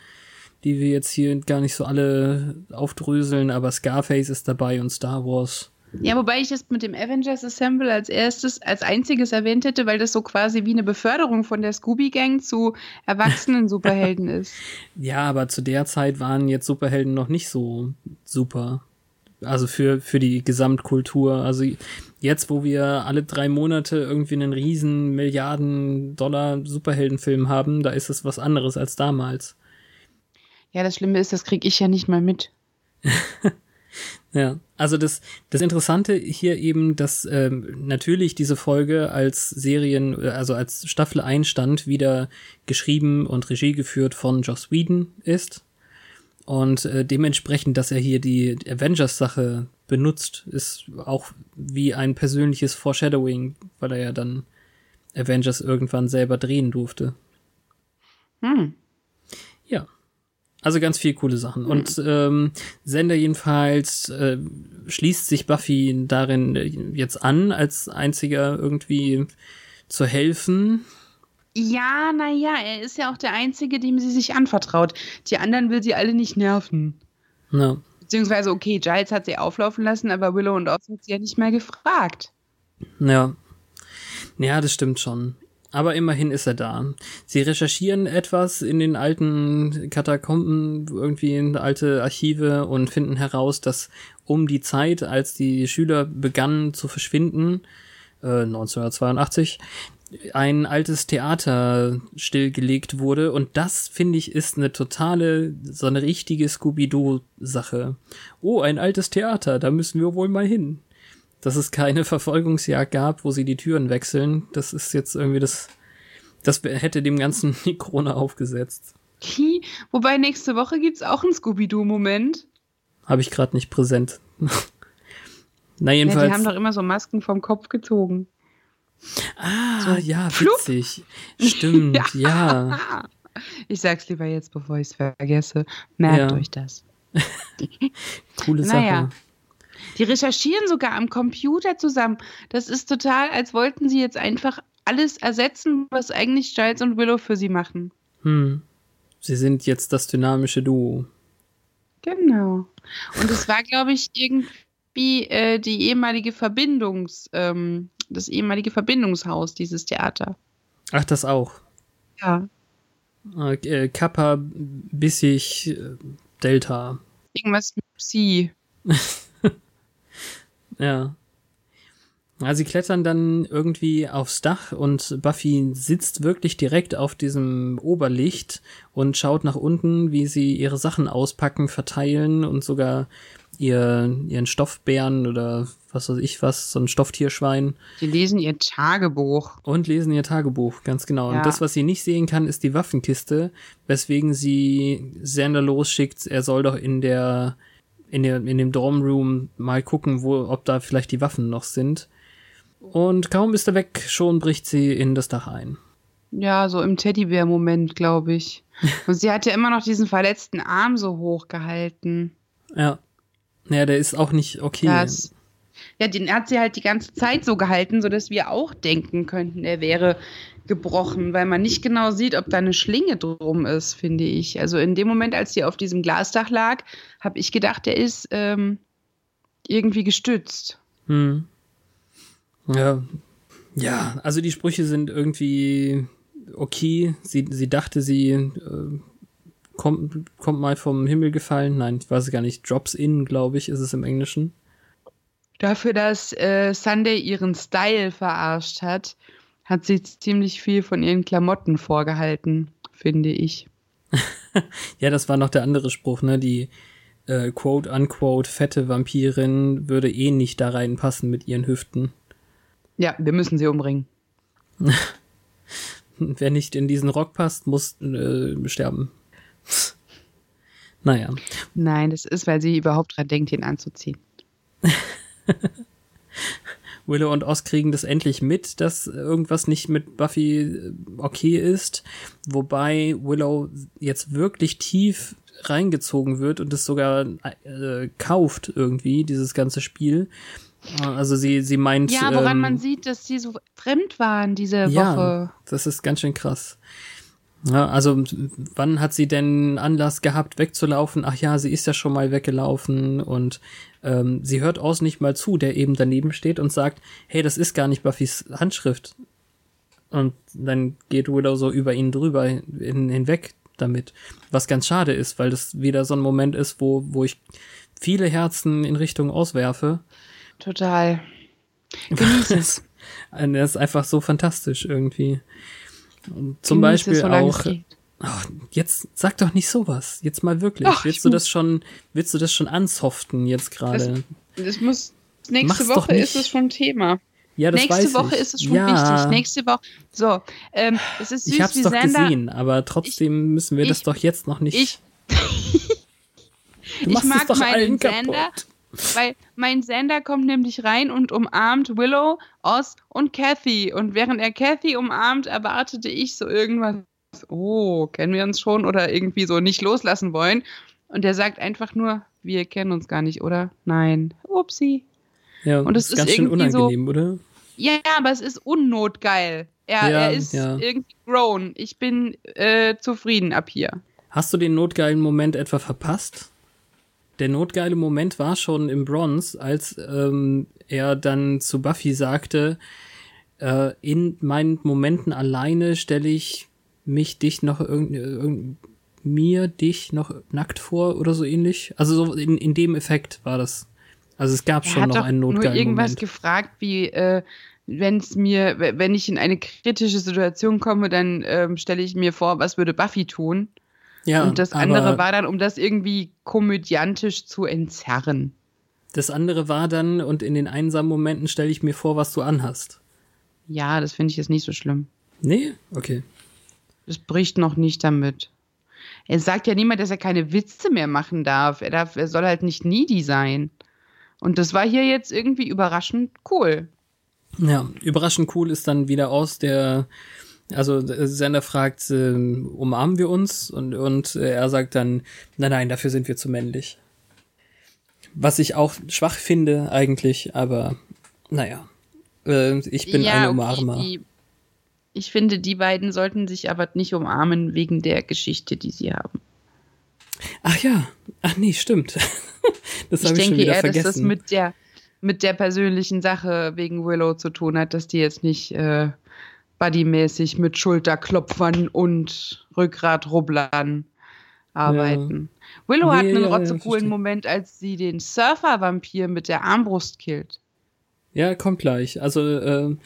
[SPEAKER 2] die wir jetzt hier gar nicht so alle aufdröseln, aber Scarface ist dabei und Star Wars.
[SPEAKER 1] Ja, wobei ich es mit dem Avengers Assemble als erstes, als einziges erwähnt hätte, weil das so quasi wie eine Beförderung von der Scooby-Gang zu erwachsenen Superhelden ist.
[SPEAKER 2] Ja, aber zu der Zeit waren jetzt Superhelden noch nicht so super. Also für, für die Gesamtkultur. Also jetzt, wo wir alle drei Monate irgendwie einen riesen Milliarden Dollar Superheldenfilm haben, da ist es was anderes als damals.
[SPEAKER 1] Ja, das Schlimme ist, das kriege ich ja nicht mal mit.
[SPEAKER 2] Ja, also das, das Interessante hier eben, dass ähm, natürlich diese Folge als Serien, äh, also als Staffel Einstand wieder geschrieben und Regie geführt von Joss Whedon ist. Und äh, dementsprechend, dass er hier die Avengers-Sache benutzt. Ist auch wie ein persönliches Foreshadowing, weil er ja dann Avengers irgendwann selber drehen durfte.
[SPEAKER 1] Hm.
[SPEAKER 2] Also ganz viel coole Sachen.
[SPEAKER 1] Hm.
[SPEAKER 2] Und ähm, Sender jedenfalls äh, schließt sich Buffy darin äh, jetzt an, als einziger irgendwie zu helfen.
[SPEAKER 1] Ja, naja, er ist ja auch der Einzige, dem sie sich anvertraut. Die anderen will sie alle nicht nerven.
[SPEAKER 2] Ja.
[SPEAKER 1] Beziehungsweise, okay, Giles hat sie auflaufen lassen, aber Willow und Oz hat sie ja nicht mehr gefragt.
[SPEAKER 2] Ja. Ja, das stimmt schon. Aber immerhin ist er da. Sie recherchieren etwas in den alten Katakomben, irgendwie in alte Archive und finden heraus, dass um die Zeit, als die Schüler begannen zu verschwinden, äh, 1982, ein altes Theater stillgelegt wurde und das finde ich ist eine totale, so eine richtige Scooby-Doo-Sache. Oh, ein altes Theater, da müssen wir wohl mal hin. Dass es keine Verfolgungsjagd gab, wo sie die Türen wechseln, das ist jetzt irgendwie das, das hätte dem Ganzen die Krone aufgesetzt.
[SPEAKER 1] Wobei nächste Woche gibt's auch einen Scooby-Doo-Moment.
[SPEAKER 2] Habe ich gerade nicht präsent. Na
[SPEAKER 1] Ja,
[SPEAKER 2] jedenfalls.
[SPEAKER 1] die haben doch immer so Masken vom Kopf gezogen.
[SPEAKER 2] ah,
[SPEAKER 1] so
[SPEAKER 2] ja, witzig. Stimmt, ja.
[SPEAKER 1] Ah, Ich sag's lieber jetzt, bevor ich's vergesse. Merkt
[SPEAKER 2] Ja.
[SPEAKER 1] euch das.
[SPEAKER 2] Coole Sache.
[SPEAKER 1] Naja. Die recherchieren sogar am Computer zusammen. Das ist total, als wollten sie jetzt einfach alles ersetzen, was eigentlich Giles und Willow für sie machen.
[SPEAKER 2] Hm. Sie sind jetzt das dynamische Duo.
[SPEAKER 1] Genau. Und es war, glaube ich, irgendwie äh, die ehemalige Verbindungs, ähm, das ehemalige Verbindungshaus dieses Theater.
[SPEAKER 2] Ach, das auch.
[SPEAKER 1] Ja.
[SPEAKER 2] Äh, äh, Kappa, bissig, äh, Delta.
[SPEAKER 1] Irgendwas mit Psi.
[SPEAKER 2] Ja. Ja, sie klettern dann irgendwie aufs Dach und Buffy sitzt wirklich direkt auf diesem Oberlicht und schaut nach unten, wie sie ihre Sachen auspacken, verteilen und sogar ihr, ihren Stoffbären oder was weiß ich was, so ein Stofftierschwein
[SPEAKER 1] Die lesen ihr Tagebuch.
[SPEAKER 2] und lesen ihr Tagebuch, ganz genau.
[SPEAKER 1] Ja.
[SPEAKER 2] Und das, was sie nicht sehen kann, ist die Waffenkiste, weswegen sie Xander losschickt, er soll doch in der, in der, in dem Dormroom mal gucken, wo, ob da vielleicht die Waffen noch sind. Und kaum ist er weg, schon bricht sie in das Dach ein.
[SPEAKER 1] Ja, so im Teddybär-Moment, glaube ich. Und sie hat ja immer noch diesen verletzten Arm so hoch gehalten.
[SPEAKER 2] Ja. Naja, der ist auch nicht okay.
[SPEAKER 1] Das, ja, den hat sie halt die ganze Zeit so gehalten, sodass wir auch denken könnten, er wäre gebrochen, weil man nicht genau sieht, ob da eine Schlinge drum ist, finde ich. Also in dem Moment, als sie auf diesem Glasdach lag, habe ich gedacht, er ist ähm, irgendwie gestützt.
[SPEAKER 2] Hm. Ja. Ja, also die Sprüche sind irgendwie okay. Sie, sie dachte, sie äh, kommt, kommt mal vom Himmel gefallen. Nein, ich weiß gar nicht. Drops in, glaube ich, ist es im Englischen.
[SPEAKER 1] Dafür, dass äh, Sunday ihren Style verarscht hat, hat sie ziemlich viel von ihren Klamotten vorgehalten, finde ich.
[SPEAKER 2] Ja, das war noch der andere Spruch, ne? Die äh, quote-unquote fette Vampirin würde eh nicht da reinpassen mit ihren Hüften.
[SPEAKER 1] Ja, wir müssen sie umbringen.
[SPEAKER 2] Wer nicht in diesen Rock passt, muss äh, sterben. naja.
[SPEAKER 1] Nein, das ist, weil sie überhaupt dran denkt, ihn anzuziehen.
[SPEAKER 2] Willow und Oz kriegen das endlich mit, dass irgendwas nicht mit Buffy äh, okay ist, wobei Willow jetzt wirklich tief reingezogen wird und es sogar äh, kauft irgendwie, dieses ganze Spiel. Also sie, sie meint.
[SPEAKER 1] Ja, woran
[SPEAKER 2] ähm,
[SPEAKER 1] man sieht, dass sie so fremd waren diese
[SPEAKER 2] ja,
[SPEAKER 1] Woche.
[SPEAKER 2] das ist ganz schön krass. Ja, also wann hat sie denn Anlass gehabt, wegzulaufen? Ach ja, sie ist ja schon mal weggelaufen und ähm, sie hört Oz nicht mal zu, der eben daneben steht und sagt, hey, das ist gar nicht Buffys Handschrift. Und dann geht Willow so über ihn drüber hin, hinweg damit. Was ganz schade ist, weil das wieder so ein Moment ist, wo, wo ich viele Herzen in Richtung auswerfe.
[SPEAKER 1] Total. Genieß es.
[SPEAKER 2] Das ist einfach so fantastisch irgendwie. Und zum
[SPEAKER 1] Genieß
[SPEAKER 2] Beispiel auch.
[SPEAKER 1] geht.
[SPEAKER 2] Oh, jetzt sag doch nicht sowas. Jetzt mal wirklich.
[SPEAKER 1] Ach,
[SPEAKER 2] willst
[SPEAKER 1] ich
[SPEAKER 2] du das schon, willst du das schon ansoften jetzt gerade?
[SPEAKER 1] Das muss. Nächste
[SPEAKER 2] Mach's
[SPEAKER 1] Woche ist es schon Thema.
[SPEAKER 2] Ja, das
[SPEAKER 1] Nächste
[SPEAKER 2] weiß
[SPEAKER 1] Woche
[SPEAKER 2] ich.
[SPEAKER 1] ist es schon
[SPEAKER 2] ja,
[SPEAKER 1] wichtig. Nächste Woche. So, ähm, es ist süß
[SPEAKER 2] ich hab's
[SPEAKER 1] wie
[SPEAKER 2] doch
[SPEAKER 1] Sander.
[SPEAKER 2] gesehen, aber trotzdem müssen wir das
[SPEAKER 1] ich-
[SPEAKER 2] doch jetzt noch nicht.
[SPEAKER 1] Ich,
[SPEAKER 2] du
[SPEAKER 1] ich mag
[SPEAKER 2] doch
[SPEAKER 1] meinen
[SPEAKER 2] kaputt.
[SPEAKER 1] Weil mein Sender kommt nämlich rein und umarmt Willow, Oz und Kathy. Und während er Kathy umarmt, erwartete ich so irgendwas. Oh, kennen wir uns schon oder irgendwie so nicht loslassen wollen. Und er sagt einfach nur, wir kennen uns gar nicht, oder? Nein. Upsi.
[SPEAKER 2] Ja, und das ist ganz schön unangenehm,
[SPEAKER 1] so,
[SPEAKER 2] oder?
[SPEAKER 1] Ja, aber es ist unnotgeil. Er, ja, er ist ja. irgendwie grown. Ich bin äh, zufrieden ab hier.
[SPEAKER 2] Hast du den notgeilen Moment etwa verpasst? Der notgeile Moment war schon im Bronze, als ähm, er dann zu Buffy sagte, äh, in meinen Momenten alleine stelle ich mich dich noch irgend, irgend, mir dich noch nackt vor oder so ähnlich. Also so in, in dem Effekt war das. Also es gab er schon noch einen notgeilen nur
[SPEAKER 1] irgendwas
[SPEAKER 2] Moment.
[SPEAKER 1] gefragt wie äh, wenn es mir, wenn ich in eine kritische Situation komme, dann ähm, stelle ich mir vor, was würde Buffy tun? Ja, und das andere war dann, um das irgendwie komödiantisch zu entzerren.
[SPEAKER 2] Das andere war dann, und in den einsamen Momenten stelle ich mir vor, was du anhast.
[SPEAKER 1] Ja, das finde ich jetzt nicht so schlimm.
[SPEAKER 2] Nee? Okay.
[SPEAKER 1] Das bricht noch nicht damit. Er sagt ja niemand, dass er keine Witze mehr machen darf. Er, darf, er soll halt nicht needy sein. Und das war hier jetzt irgendwie überraschend cool.
[SPEAKER 2] Ja, überraschend cool ist dann wieder aus der, also Sender fragt, äh, umarmen wir uns? Und, und äh, er sagt dann, nein, nein, dafür sind wir zu männlich. Was ich auch schwach finde eigentlich, aber naja, äh, ich bin ja, eine Umarmer. Okay,
[SPEAKER 1] ich finde, die beiden sollten sich aber nicht umarmen wegen der Geschichte, die sie haben.
[SPEAKER 2] Ach ja, ach nee, stimmt. das habe ich, ich schon wieder eher, vergessen. dass das
[SPEAKER 1] mit der mit der persönlichen Sache wegen Willow zu tun hat, dass die jetzt nicht äh, buddymäßig mit Schulterklopfern und Rückgratrubblern arbeiten. Ja. Willow nee, hat einen ja, rotzecoolen ja, Moment, als sie den Surfer-Vampir mit der Armbrust killt.
[SPEAKER 2] Ja, kommt gleich. Also äh,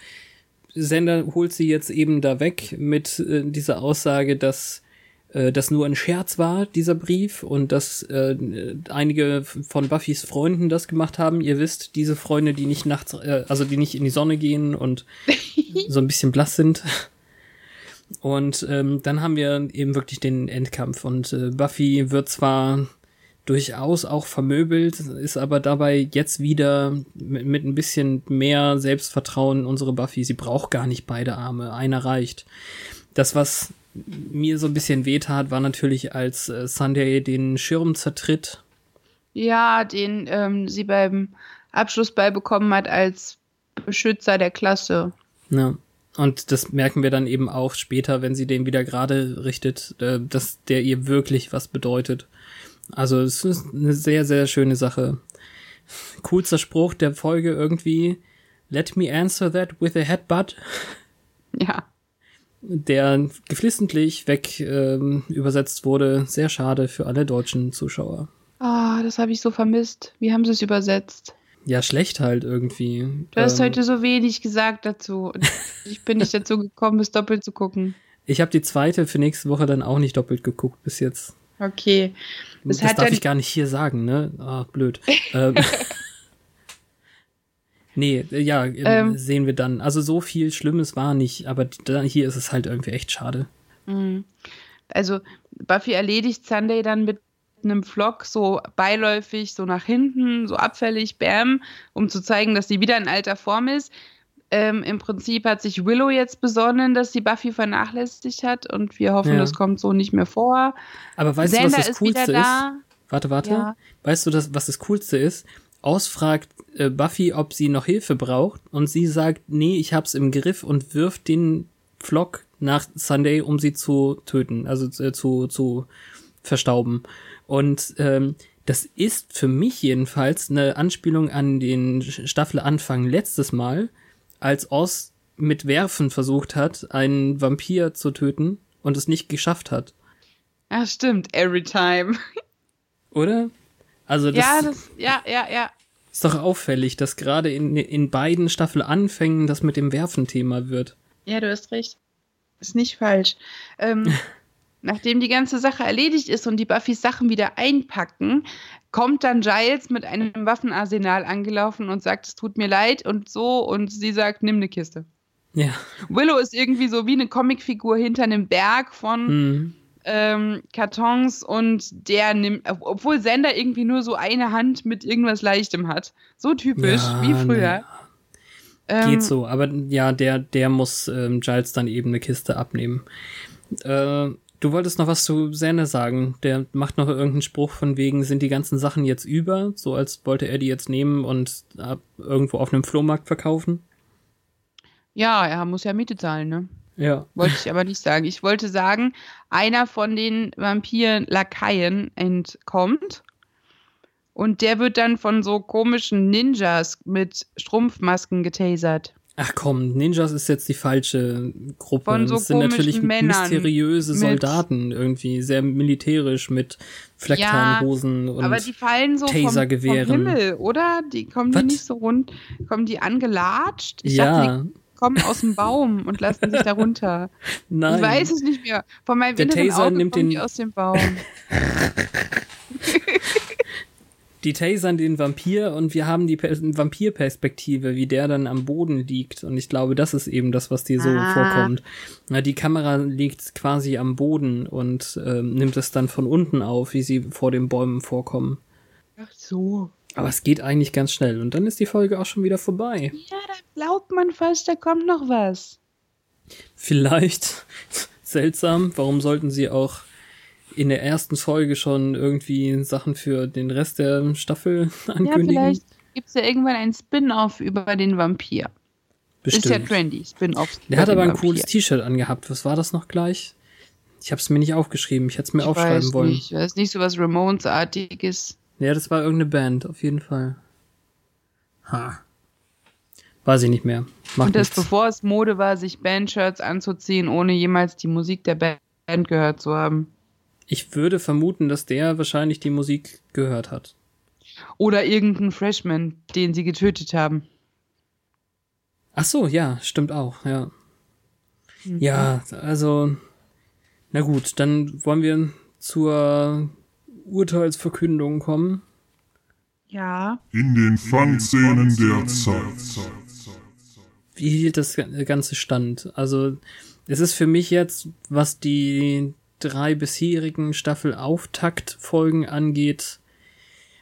[SPEAKER 2] Sender holt sie jetzt eben da weg mit äh, dieser Aussage, dass äh, das nur ein Scherz war, dieser Brief, und dass äh, einige von Buffys Freunden das gemacht haben. Ihr wisst, diese Freunde, die nicht nachts, äh, also die nicht in die Sonne gehen und so ein bisschen blass sind. Und ähm, dann haben wir eben wirklich den Endkampf. Und äh, Buffy wird zwar durchaus auch vermöbelt, ist aber dabei jetzt wieder mit, mit ein bisschen mehr Selbstvertrauen unsere Buffy. Sie braucht gar nicht beide Arme, einer reicht. Das, was mir so ein bisschen wehtat, war natürlich, als äh, Sunday den Schirm zertritt.
[SPEAKER 1] Ja, den ähm, sie beim Abschlussball bekommen hat als Beschützer der Klasse.
[SPEAKER 2] Ja. Und das merken wir dann eben auch später, wenn sie den wieder gerade richtet, äh, dass der ihr wirklich was bedeutet. Also es ist eine sehr, sehr schöne Sache. Coolster Spruch der Folge irgendwie. Let me answer that with a headbutt.
[SPEAKER 1] Ja
[SPEAKER 2] der geflissentlich weg ähm, übersetzt wurde. Sehr schade für alle deutschen Zuschauer.
[SPEAKER 1] Ah, oh, das habe ich so vermisst. Wie haben sie es übersetzt?
[SPEAKER 2] Ja, schlecht halt irgendwie.
[SPEAKER 1] Du hast ähm, heute so wenig gesagt dazu. ich bin nicht dazu gekommen, es doppelt zu gucken.
[SPEAKER 2] Ich habe die zweite für nächste Woche dann auch nicht doppelt geguckt bis jetzt.
[SPEAKER 1] Okay.
[SPEAKER 2] Das, das darf ich gar nicht hier sagen, ne? Ah, blöd. ähm, Nee, ja, ähm, ähm, sehen wir dann. Also so viel Schlimmes war nicht, aber hier ist es halt irgendwie echt schade.
[SPEAKER 1] Mhm. Also Buffy erledigt Sunday dann mit einem Vlog so beiläufig, so nach hinten, so abfällig, bam, um zu zeigen, dass sie wieder in alter Form ist. Ähm, Im Prinzip hat sich Willow jetzt besonnen, dass sie Buffy vernachlässigt hat und wir hoffen, ja. das kommt so nicht mehr vor.
[SPEAKER 2] Aber weißt Xander du, was das Coolste ist? ist? Warte, warte. Ja. Weißt du, das, was das Coolste ist? ausfragt äh, Buffy, ob sie noch Hilfe braucht und sie sagt, nee, ich hab's im Griff und wirft den Flock nach Sunday, um sie zu töten, also äh, zu, zu verstauben. Und ähm, das ist für mich jedenfalls eine Anspielung an den Staffelanfang letztes Mal, als Oz mit Werfen versucht hat, einen Vampir zu töten und es nicht geschafft hat.
[SPEAKER 1] Ja, stimmt, every time.
[SPEAKER 2] Oder? Also das,
[SPEAKER 1] ja, das, ja, ja, ja.
[SPEAKER 2] Ist doch auffällig, dass gerade in, in beiden Staffelanfängen das mit dem Werfen-Thema wird.
[SPEAKER 1] Ja, du hast recht. Ist nicht falsch. Ähm, nachdem die ganze Sache erledigt ist und die Buffys Sachen wieder einpacken, kommt dann Giles mit einem Waffenarsenal angelaufen und sagt, es tut mir leid und so und sie sagt, nimm eine Kiste.
[SPEAKER 2] Ja.
[SPEAKER 1] Willow ist irgendwie so wie eine Comicfigur hinter einem Berg von mhm ähm, Kartons und der nimmt, obwohl Sender irgendwie nur so eine Hand mit irgendwas Leichtem hat. So typisch
[SPEAKER 2] Ja,
[SPEAKER 1] wie früher.
[SPEAKER 2] naja.
[SPEAKER 1] Ähm,
[SPEAKER 2] Geht so, aber ja, der, der muss ähm, Giles dann eben eine Kiste abnehmen. Äh, du wolltest noch was zu Senne sagen. Der macht noch irgendeinen Spruch von wegen, sind die ganzen Sachen jetzt über, so als wollte er die jetzt nehmen und ab, irgendwo auf einem Flohmarkt verkaufen.
[SPEAKER 1] Ja, er muss ja Miete zahlen, ne?
[SPEAKER 2] Ja.
[SPEAKER 1] Wollte ich aber nicht sagen. Ich wollte sagen, einer von den Vampir-Lakaien entkommt und der wird dann von so komischen Ninjas mit Strumpfmasken getasert.
[SPEAKER 2] Ach komm, Ninjas ist jetzt die falsche Gruppe.
[SPEAKER 1] Von so
[SPEAKER 2] das sind natürlich
[SPEAKER 1] Männern
[SPEAKER 2] mysteriöse Soldaten irgendwie, sehr militärisch mit Flecktarnhosen und
[SPEAKER 1] aber die fallen so vom, vom
[SPEAKER 2] Tasergewehren.
[SPEAKER 1] Himmel, oder? Die kommen
[SPEAKER 2] Was?
[SPEAKER 1] die nicht so rund, kommen die angelatscht? Ich dachte,
[SPEAKER 2] ja,
[SPEAKER 1] die kommen aus dem Baum und lassen sich da runter.
[SPEAKER 2] nein.
[SPEAKER 1] Ich weiß es nicht mehr. Von meinem
[SPEAKER 2] Der Taser
[SPEAKER 1] Auge
[SPEAKER 2] nimmt
[SPEAKER 1] kommen
[SPEAKER 2] den-
[SPEAKER 1] die aus dem Baum.
[SPEAKER 2] die tasern den Vampir und wir haben die Per- Vampirperspektive, wie der dann am Boden liegt. Und ich glaube, das ist eben das, was dir so
[SPEAKER 1] Ah.
[SPEAKER 2] vorkommt. Na, die Kamera liegt quasi am Boden und ähm, nimmt es dann von unten auf, wie sie vor den Bäumen vorkommen.
[SPEAKER 1] Ach so.
[SPEAKER 2] Aber es geht eigentlich ganz schnell und dann ist die Folge auch schon wieder vorbei.
[SPEAKER 1] Ja, da glaubt man fast, da kommt noch was.
[SPEAKER 2] Vielleicht seltsam, warum sollten sie auch in der ersten Folge schon irgendwie Sachen für den Rest der Staffel
[SPEAKER 1] Ja,
[SPEAKER 2] ankündigen?
[SPEAKER 1] vielleicht gibt es ja irgendwann ein Spin-off über den Vampir.
[SPEAKER 2] Bestimmt.
[SPEAKER 1] Ist ja trendy, Spin-offs.
[SPEAKER 2] Der hat aber ein
[SPEAKER 1] Vampir.
[SPEAKER 2] cooles T-Shirt angehabt. Was war das noch gleich? Ich habe es mir nicht aufgeschrieben. Ich hätte es mir
[SPEAKER 1] Ich
[SPEAKER 2] aufschreiben
[SPEAKER 1] weiß
[SPEAKER 2] wollen.
[SPEAKER 1] Nicht. Das ist nicht so was Ramones-artiges.
[SPEAKER 2] Ja, das war irgendeine Band, auf jeden Fall. Ha. Weiß ich nicht mehr. Macht
[SPEAKER 1] Und das
[SPEAKER 2] nichts.
[SPEAKER 1] bevor es Mode war, sich Bandshirts anzuziehen, ohne jemals die Musik der Band gehört zu haben.
[SPEAKER 2] Ich würde vermuten, dass der wahrscheinlich die Musik gehört hat.
[SPEAKER 1] Oder irgendein Freshman, den sie getötet haben.
[SPEAKER 2] Ach so, ja, stimmt auch, ja.
[SPEAKER 1] Mhm.
[SPEAKER 2] Ja, also, na gut, dann wollen wir zur Urteilsverkündung kommen.
[SPEAKER 1] Ja.
[SPEAKER 4] In den Fangszenen der Zeit.
[SPEAKER 2] Wie hielt das Ganze stand? Also, es ist für mich jetzt, was die drei bisherigen Staffel Auftaktfolgen angeht,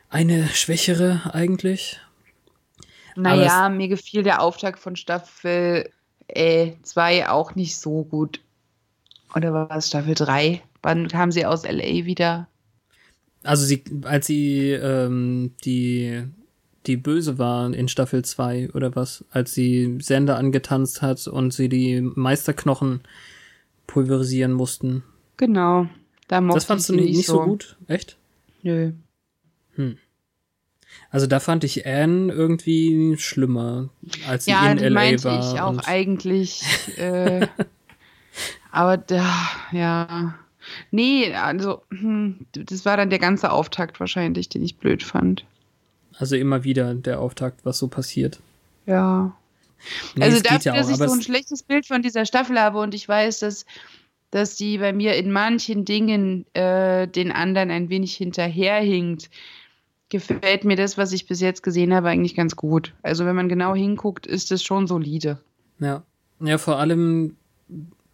[SPEAKER 2] eine schwächere eigentlich.
[SPEAKER 1] Naja, mir gefiel der Auftakt von Staffel 2 auch nicht so gut. Oder war es Staffel 3? Wann kam sie aus LA wieder?
[SPEAKER 2] Also sie, als sie ähm, die die böse war in Staffel 2 oder was, als sie Sender angetanzt hat und sie die Meisterknochen pulverisieren mussten.
[SPEAKER 1] Genau. Da
[SPEAKER 2] das fandst du nicht, nicht so gut? Echt?
[SPEAKER 1] Nö.
[SPEAKER 2] Also da fand ich Anne irgendwie schlimmer, als sie
[SPEAKER 1] Ja,
[SPEAKER 2] in LA
[SPEAKER 1] meinte
[SPEAKER 2] war.
[SPEAKER 1] ich auch eigentlich. Äh, aber da, ja. Nee, also, hm, das war dann der ganze Auftakt wahrscheinlich, den ich blöd fand.
[SPEAKER 2] Also immer wieder der Auftakt, was so passiert.
[SPEAKER 1] Ja.
[SPEAKER 2] Nee,
[SPEAKER 1] also dafür,
[SPEAKER 2] ja auch,
[SPEAKER 1] dass ich so ein
[SPEAKER 2] es-
[SPEAKER 1] schlechtes Bild von dieser Staffel habe und ich weiß, dass, dass die bei mir in manchen Dingen äh, den anderen ein wenig hinterherhinkt, gefällt mir das, was ich bis jetzt gesehen habe, eigentlich ganz gut. Also wenn man genau hinguckt, ist es schon solide.
[SPEAKER 2] Ja. Ja, vor allem,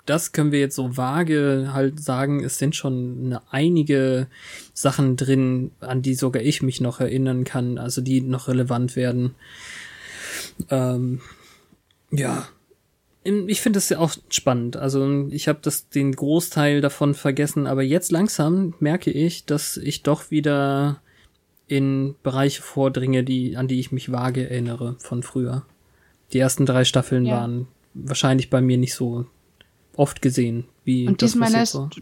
[SPEAKER 2] das können wir jetzt so vage halt sagen, es sind schon eine, einige Sachen drin, an die sogar ich mich noch erinnern kann, also die noch relevant werden. Ähm, ja. Ich finde das ja auch spannend. Also ich habe das den Großteil davon vergessen, aber jetzt langsam merke ich, dass ich doch wieder in Bereiche vordringe, die, an die ich mich vage erinnere von früher. Die ersten drei Staffeln
[SPEAKER 1] Ja.
[SPEAKER 2] waren wahrscheinlich bei mir nicht so oft gesehen wie
[SPEAKER 1] Und
[SPEAKER 2] das,
[SPEAKER 1] diesmal
[SPEAKER 2] jetzt
[SPEAKER 1] hast,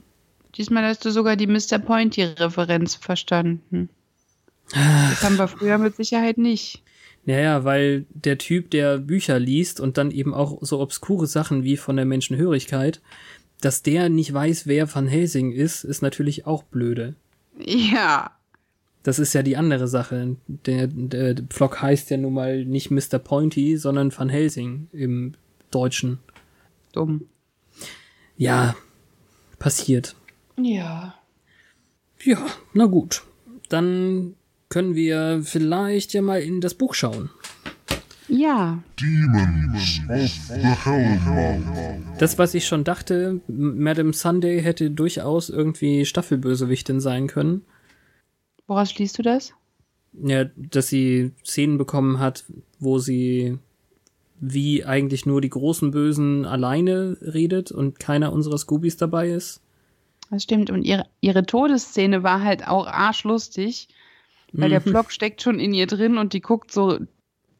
[SPEAKER 1] diesmal hast du sogar die Mr. Pointy-Referenz verstanden.
[SPEAKER 2] Ah.
[SPEAKER 1] Das haben wir früher mit Sicherheit nicht.
[SPEAKER 2] Naja, weil der Typ, der Bücher liest und dann eben auch so obskure Sachen wie von der Menschenhörigkeit, dass der nicht weiß, wer Van Helsing ist, ist natürlich auch blöde.
[SPEAKER 1] Ja.
[SPEAKER 2] Das ist ja die andere Sache. Der, der Pflock heißt ja nun mal nicht Mr. Pointy, sondern Van Helsing im Deutschen.
[SPEAKER 1] Dumm.
[SPEAKER 2] Ja, passiert.
[SPEAKER 1] Ja.
[SPEAKER 2] Ja, na gut. Dann können wir vielleicht ja mal in das Buch schauen.
[SPEAKER 1] Ja.
[SPEAKER 4] Demons of the Hellmouth.
[SPEAKER 2] Das, was ich schon dachte, Madame Sunday hätte durchaus irgendwie Staffelbösewichtin sein können.
[SPEAKER 1] Woraus schließt du das?
[SPEAKER 2] Ja, dass sie Szenen bekommen hat, wo sie wie eigentlich nur die großen Bösen alleine redet und keiner unserer Scoobies dabei ist.
[SPEAKER 1] Das stimmt. Und ihre, ihre Todesszene war halt auch arschlustig, weil der Block steckt schon in ihr drin und die guckt so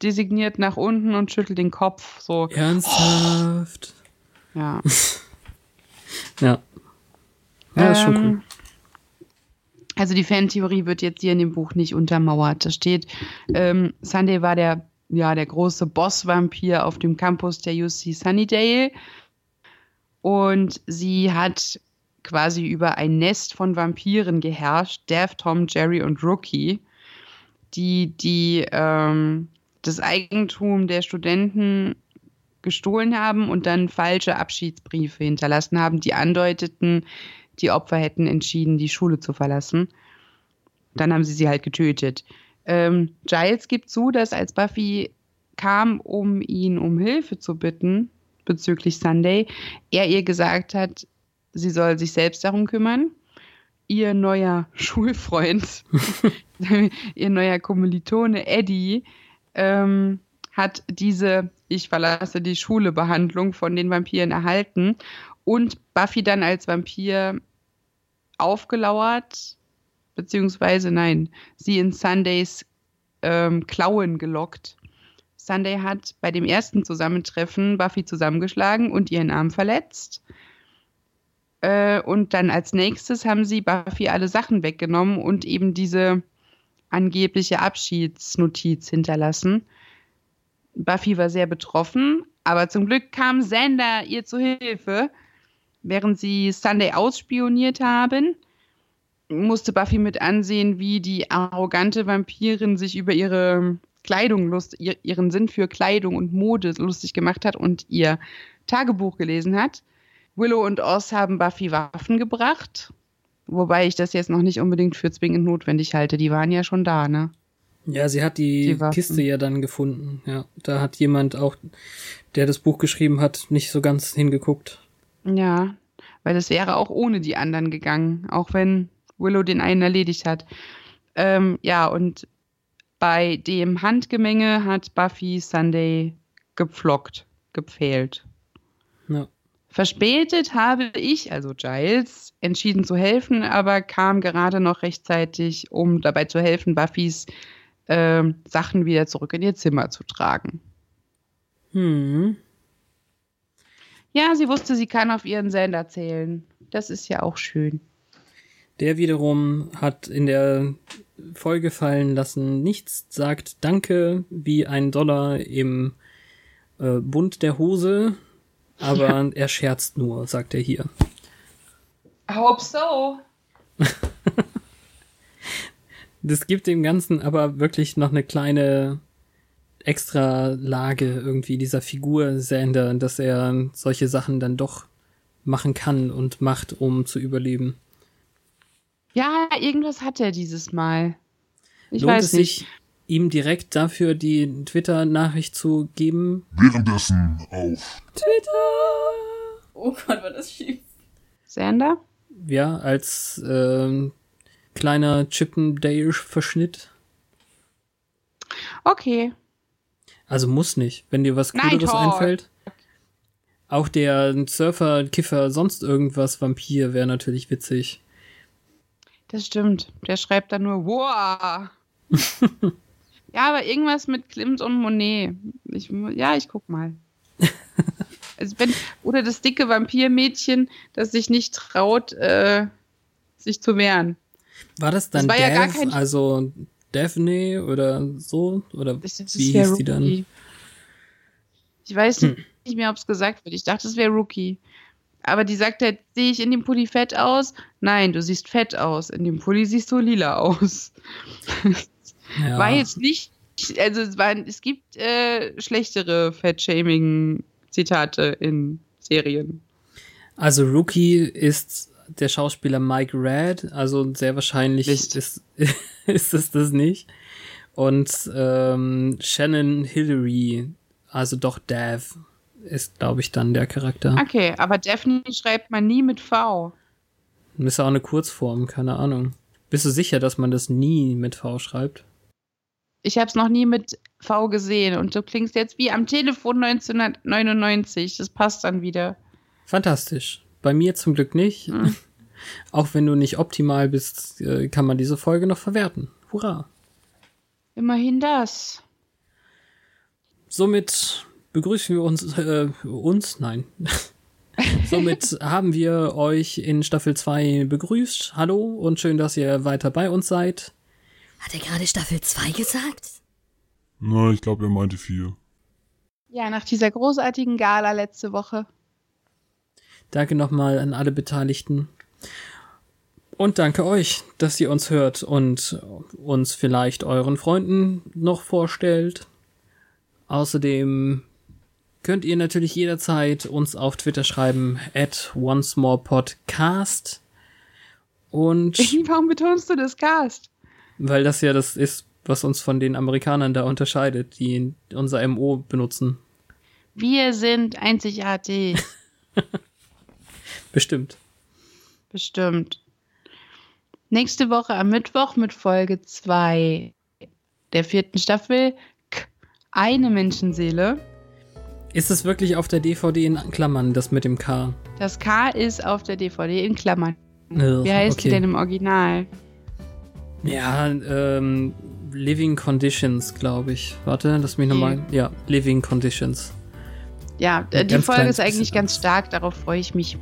[SPEAKER 1] designiert nach unten und schüttelt den Kopf. So,
[SPEAKER 2] Ernsthaft?
[SPEAKER 1] ja.
[SPEAKER 2] Ja. Ja, ist schon cool.
[SPEAKER 1] Ähm, Also die Fantheorie wird jetzt hier in dem Buch nicht untermauert. Da steht, ähm, Sunday war der, ja, der große Boss-Vampir auf dem Campus der UC Sunnydale. Und sie hat quasi über ein Nest von Vampiren geherrscht, Death, Tom, Jerry und Rookie, die, die ähm, das Eigentum der Studenten gestohlen haben und dann falsche Abschiedsbriefe hinterlassen haben, die andeuteten, die Opfer hätten entschieden, die Schule zu verlassen. Dann haben sie sie halt getötet. Ähm, Giles gibt zu, dass als Buffy kam, um ihn um Hilfe zu bitten bezüglich Sunday, er ihr gesagt hat, sie soll sich selbst darum kümmern. Ihr neuer Schulfreund, ihr neuer Kommilitone Eddie ähm, hat diese Ich verlasse die Schule Behandlung von den Vampiren erhalten und Buffy dann als Vampir aufgelauert, beziehungsweise nein, sie in Sundays ähm, Klauen gelockt. Sunday hat bei dem ersten Zusammentreffen Buffy zusammengeschlagen und ihren Arm verletzt. Äh, und dann als nächstes haben sie Buffy alle Sachen weggenommen und eben diese angebliche Abschiedsnotiz hinterlassen. Buffy war sehr betroffen, aber zum Glück kam Xander ihr zu Hilfe. Während sie Sunday ausspioniert haben, musste Buffy mit ansehen, wie die arrogante Vampirin sich über ihre Kleidung lust, ihr, ihren Sinn für Kleidung und Mode lustig gemacht hat und ihr Tagebuch gelesen hat. Willow und Oz haben Buffy Waffen gebracht, wobei ich das jetzt noch nicht unbedingt für zwingend notwendig halte. Die waren ja schon da, ne?
[SPEAKER 2] Ja, sie hat die,
[SPEAKER 1] Die.
[SPEAKER 2] Kiste ja dann gefunden. Ja, da hat jemand auch, der das Buch geschrieben hat, nicht so ganz hingeguckt.
[SPEAKER 1] Ja, weil das wäre auch ohne die anderen gegangen, auch wenn Willow den einen erledigt hat. Ähm, ja, und bei dem Handgemenge hat Buffy Sunday gepflockt, gepfählt.
[SPEAKER 2] Ja.
[SPEAKER 1] Verspätet habe ich, also Giles, entschieden zu helfen, aber kam gerade noch rechtzeitig, um dabei zu helfen, Buffys ähm, Sachen wieder zurück in ihr Zimmer zu tragen.
[SPEAKER 2] Hm.
[SPEAKER 1] Ja, sie wusste, sie kann auf ihren Sender zählen. Das ist ja auch schön.
[SPEAKER 2] Der wiederum hat in der Folge fallen lassen, nichts sagt Danke wie ein Dollar im äh, Bund der Hose, aber er scherzt nur, sagt er hier.
[SPEAKER 1] Hope so.
[SPEAKER 2] Das gibt dem Ganzen aber wirklich noch eine kleine extra Lage irgendwie dieser Figur Sander, dass er solche Sachen dann doch machen kann und macht, um zu überleben.
[SPEAKER 1] Ja, irgendwas hat er dieses Mal. Ich
[SPEAKER 2] Lohnt
[SPEAKER 1] weiß
[SPEAKER 2] es
[SPEAKER 1] nicht.
[SPEAKER 2] sich, ihm direkt dafür die Twitter-Nachricht zu geben?
[SPEAKER 4] Währenddessen auf
[SPEAKER 2] Twitter!
[SPEAKER 5] Oh Gott, war das schief.
[SPEAKER 1] Sander?
[SPEAKER 2] Ja, als ähm, kleiner Chippendale-Verschnitt.
[SPEAKER 1] Okay.
[SPEAKER 2] Also muss nicht, wenn dir was
[SPEAKER 1] Nein,
[SPEAKER 2] Cooleres
[SPEAKER 1] toll.
[SPEAKER 2] einfällt. Auch der Surfer, Kiffer, sonst irgendwas Vampir wäre natürlich witzig.
[SPEAKER 1] Das stimmt. Der schreibt dann nur, wow. ja, aber irgendwas mit Klimt und Monet. Ich, ja, ich guck mal. also wenn, oder das dicke Vampirmädchen, das sich nicht traut, äh, sich zu wehren.
[SPEAKER 2] War das dann
[SPEAKER 1] Das ja
[SPEAKER 2] Dev, also Daphne oder so? Oder
[SPEAKER 1] Das, das
[SPEAKER 2] wie hieß die dann? Hm.
[SPEAKER 1] Ich weiß nicht mehr, ob es gesagt wird. Ich dachte, es wäre Rookie. Aber die sagt halt, sehe ich in dem Pulli fett aus? Nein, du siehst fett aus. In dem Pulli siehst du lila aus.
[SPEAKER 2] Ja.
[SPEAKER 1] War jetzt nicht, also es, war, es gibt äh, schlechtere Fat-Shaming-Zitate in Serien.
[SPEAKER 2] Also Rookie ist der Schauspieler Mike Rad, also sehr wahrscheinlich ist, ist es das nicht. Und ähm, Shannon Hillary, also doch Dav, ist, glaube ich, dann der Charakter.
[SPEAKER 1] Okay, aber Daphne schreibt man nie mit V.
[SPEAKER 2] Ist ja auch eine Kurzform, keine Ahnung. Bist du sicher, dass man das nie mit V schreibt?
[SPEAKER 1] Ich habe es noch nie mit V gesehen und du klingst jetzt wie am Telefon 1999. Das passt dann wieder.
[SPEAKER 2] Fantastisch. Bei mir zum Glück nicht.
[SPEAKER 1] Hm.
[SPEAKER 2] Auch wenn du nicht optimal bist, äh, kann man diese Folge noch verwerten. Hurra.
[SPEAKER 1] Immerhin das.
[SPEAKER 2] Somit begrüßen wir uns, äh, uns, nein. Somit haben wir euch in Staffel 2 begrüßt. Hallo und schön, dass ihr weiter bei uns seid.
[SPEAKER 5] Hat er gerade Staffel 2 gesagt?
[SPEAKER 4] Na, ich glaube, er meinte vier.
[SPEAKER 1] Ja, nach dieser großartigen Gala letzte Woche.
[SPEAKER 2] Danke nochmal an alle Beteiligten. Und danke euch, dass ihr uns hört und uns vielleicht euren Freunden noch vorstellt. Außerdem könnt ihr natürlich jederzeit uns auf Twitter schreiben, at oncemorepodcast. Und
[SPEAKER 1] Warum betonst du das Cast?
[SPEAKER 2] Weil das ja das ist, was uns von den Amerikanern da unterscheidet, die unser MO benutzen.
[SPEAKER 1] Wir sind einzigartig.
[SPEAKER 2] Bestimmt.
[SPEAKER 1] Bestimmt. Nächste Woche am Mittwoch mit Folge 2 der vierten Staffel K eine Menschenseele.
[SPEAKER 2] Ist es wirklich auf der DVD in Klammern, das mit dem K?
[SPEAKER 1] Das K ist auf der DVD in Klammern.
[SPEAKER 2] Ugh,
[SPEAKER 1] Wie heißt
[SPEAKER 2] okay.
[SPEAKER 1] die denn im Original?
[SPEAKER 2] Ja, ähm, Living Conditions, glaube ich. Warte, lass mich nochmal. Ja, Living Conditions.
[SPEAKER 1] Ja, äh, die
[SPEAKER 2] ganz
[SPEAKER 1] Folge ist eigentlich ganz stark, darauf freue ich mich.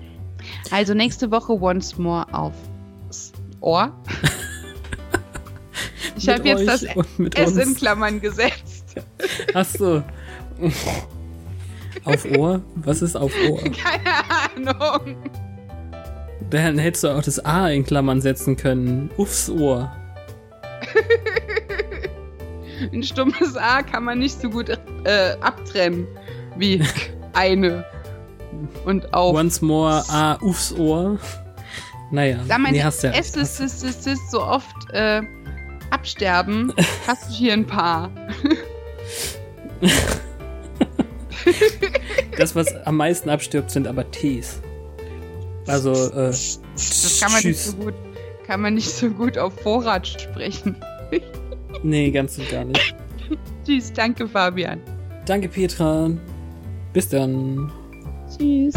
[SPEAKER 1] Also nächste Woche once more aufs Ohr. Ich habe jetzt das S in. Klammern gesetzt.
[SPEAKER 2] Ach so. auf Ohr? Was ist auf Ohr?
[SPEAKER 1] Keine Ahnung.
[SPEAKER 2] Dann hättest du auch das A in Klammern setzen können. Uffs Ohr.
[SPEAKER 1] Ein stummes A kann man nicht so gut äh, abtrennen wie eine. Und auf.
[SPEAKER 2] Once more A, uffs Ohr. Naja,
[SPEAKER 1] Da meine
[SPEAKER 2] nee, hast ja
[SPEAKER 1] S
[SPEAKER 2] recht.
[SPEAKER 1] ist, ist, ist, ist so oft äh, absterben, hast du hier ein paar.
[SPEAKER 2] Das, was am meisten abstirbt, sind aber Ts. Also, äh,
[SPEAKER 1] Das kann man nicht
[SPEAKER 2] tschüss.
[SPEAKER 1] so gut, kann man nicht so gut auf Vorrat sprechen.
[SPEAKER 2] Nee, ganz und gar nicht.
[SPEAKER 1] Tschüss, danke Fabian.
[SPEAKER 2] Danke, Petra. Bis dann.
[SPEAKER 1] Tschüss.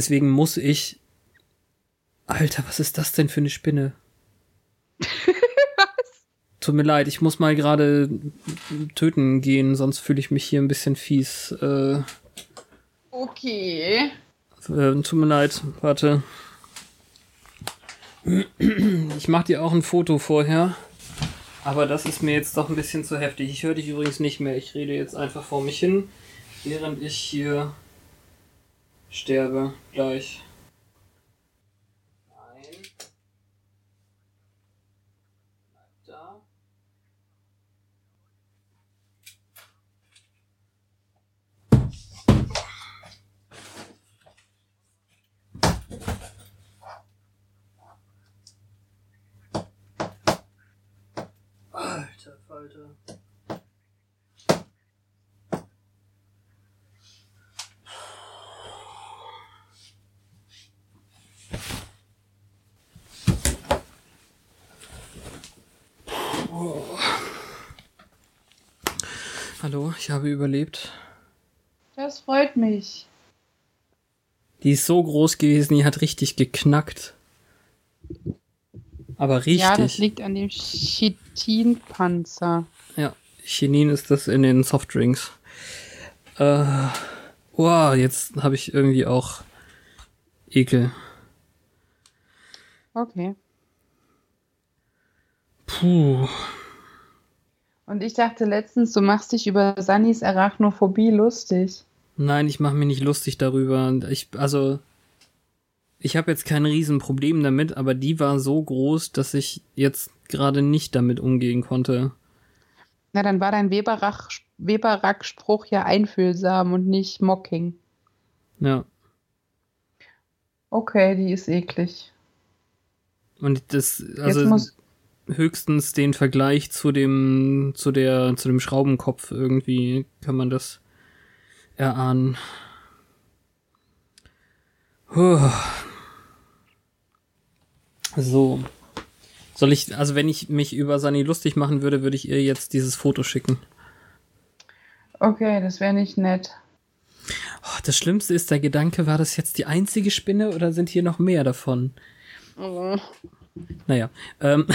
[SPEAKER 2] Deswegen muss ich. Alter, was ist das denn für eine Spinne? Tut mir leid, ich muss mal gerade töten gehen, sonst fühle ich mich hier ein bisschen fies. Äh,
[SPEAKER 1] Okay.
[SPEAKER 2] äh, tut mir leid, warte. Ich mach dir auch ein Foto vorher. Aber das ist mir jetzt doch ein bisschen zu heftig. Ich höre dich übrigens nicht mehr. Ich rede jetzt einfach vor mich hin, während ich hier sterbe. Gleich. Nein. Bleib da. Alter Falter. Oh. Hallo, ich habe überlebt.
[SPEAKER 1] Das freut mich.
[SPEAKER 2] Die ist so groß gewesen, die hat richtig geknackt. Aber richtig.
[SPEAKER 1] Ja, das liegt an dem Chitinpanzer.
[SPEAKER 2] Ja, Chinin ist das in den Softdrinks. Äh, wow, jetzt habe ich irgendwie auch Ekel.
[SPEAKER 1] Okay.
[SPEAKER 2] Puh.
[SPEAKER 1] Und ich dachte letztens, du machst dich über Sannys Arachnophobie lustig.
[SPEAKER 2] Nein, ich mache mich nicht lustig darüber. Ich, also, ich habe jetzt kein Riesenproblem damit, aber die war so groß, dass ich jetzt gerade nicht damit umgehen konnte.
[SPEAKER 1] Na, dann war dein Weberack-Spruch ja einfühlsam und nicht mocking.
[SPEAKER 2] Ja.
[SPEAKER 1] Okay, die ist eklig.
[SPEAKER 2] Und das,
[SPEAKER 1] Jetzt
[SPEAKER 2] also
[SPEAKER 1] muss,
[SPEAKER 2] höchstens den Vergleich zu dem, zu der, zu dem Schraubenkopf irgendwie kann man das erahnen. Puh. So. Soll ich, also wenn ich mich über Sani lustig machen würde, würde ich ihr jetzt dieses Foto schicken.
[SPEAKER 1] okay, das wäre nicht nett.
[SPEAKER 2] Oh, das Schlimmste ist, der Gedanke, war das jetzt die einzige Spinne oder sind hier noch mehr davon? Naja, ähm,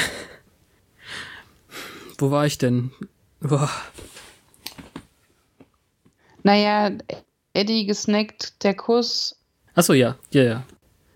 [SPEAKER 2] wo war ich denn? Boah.
[SPEAKER 1] Naja, Eddie gesnackt, der Kuss.
[SPEAKER 2] Achso, ja, ja, ja.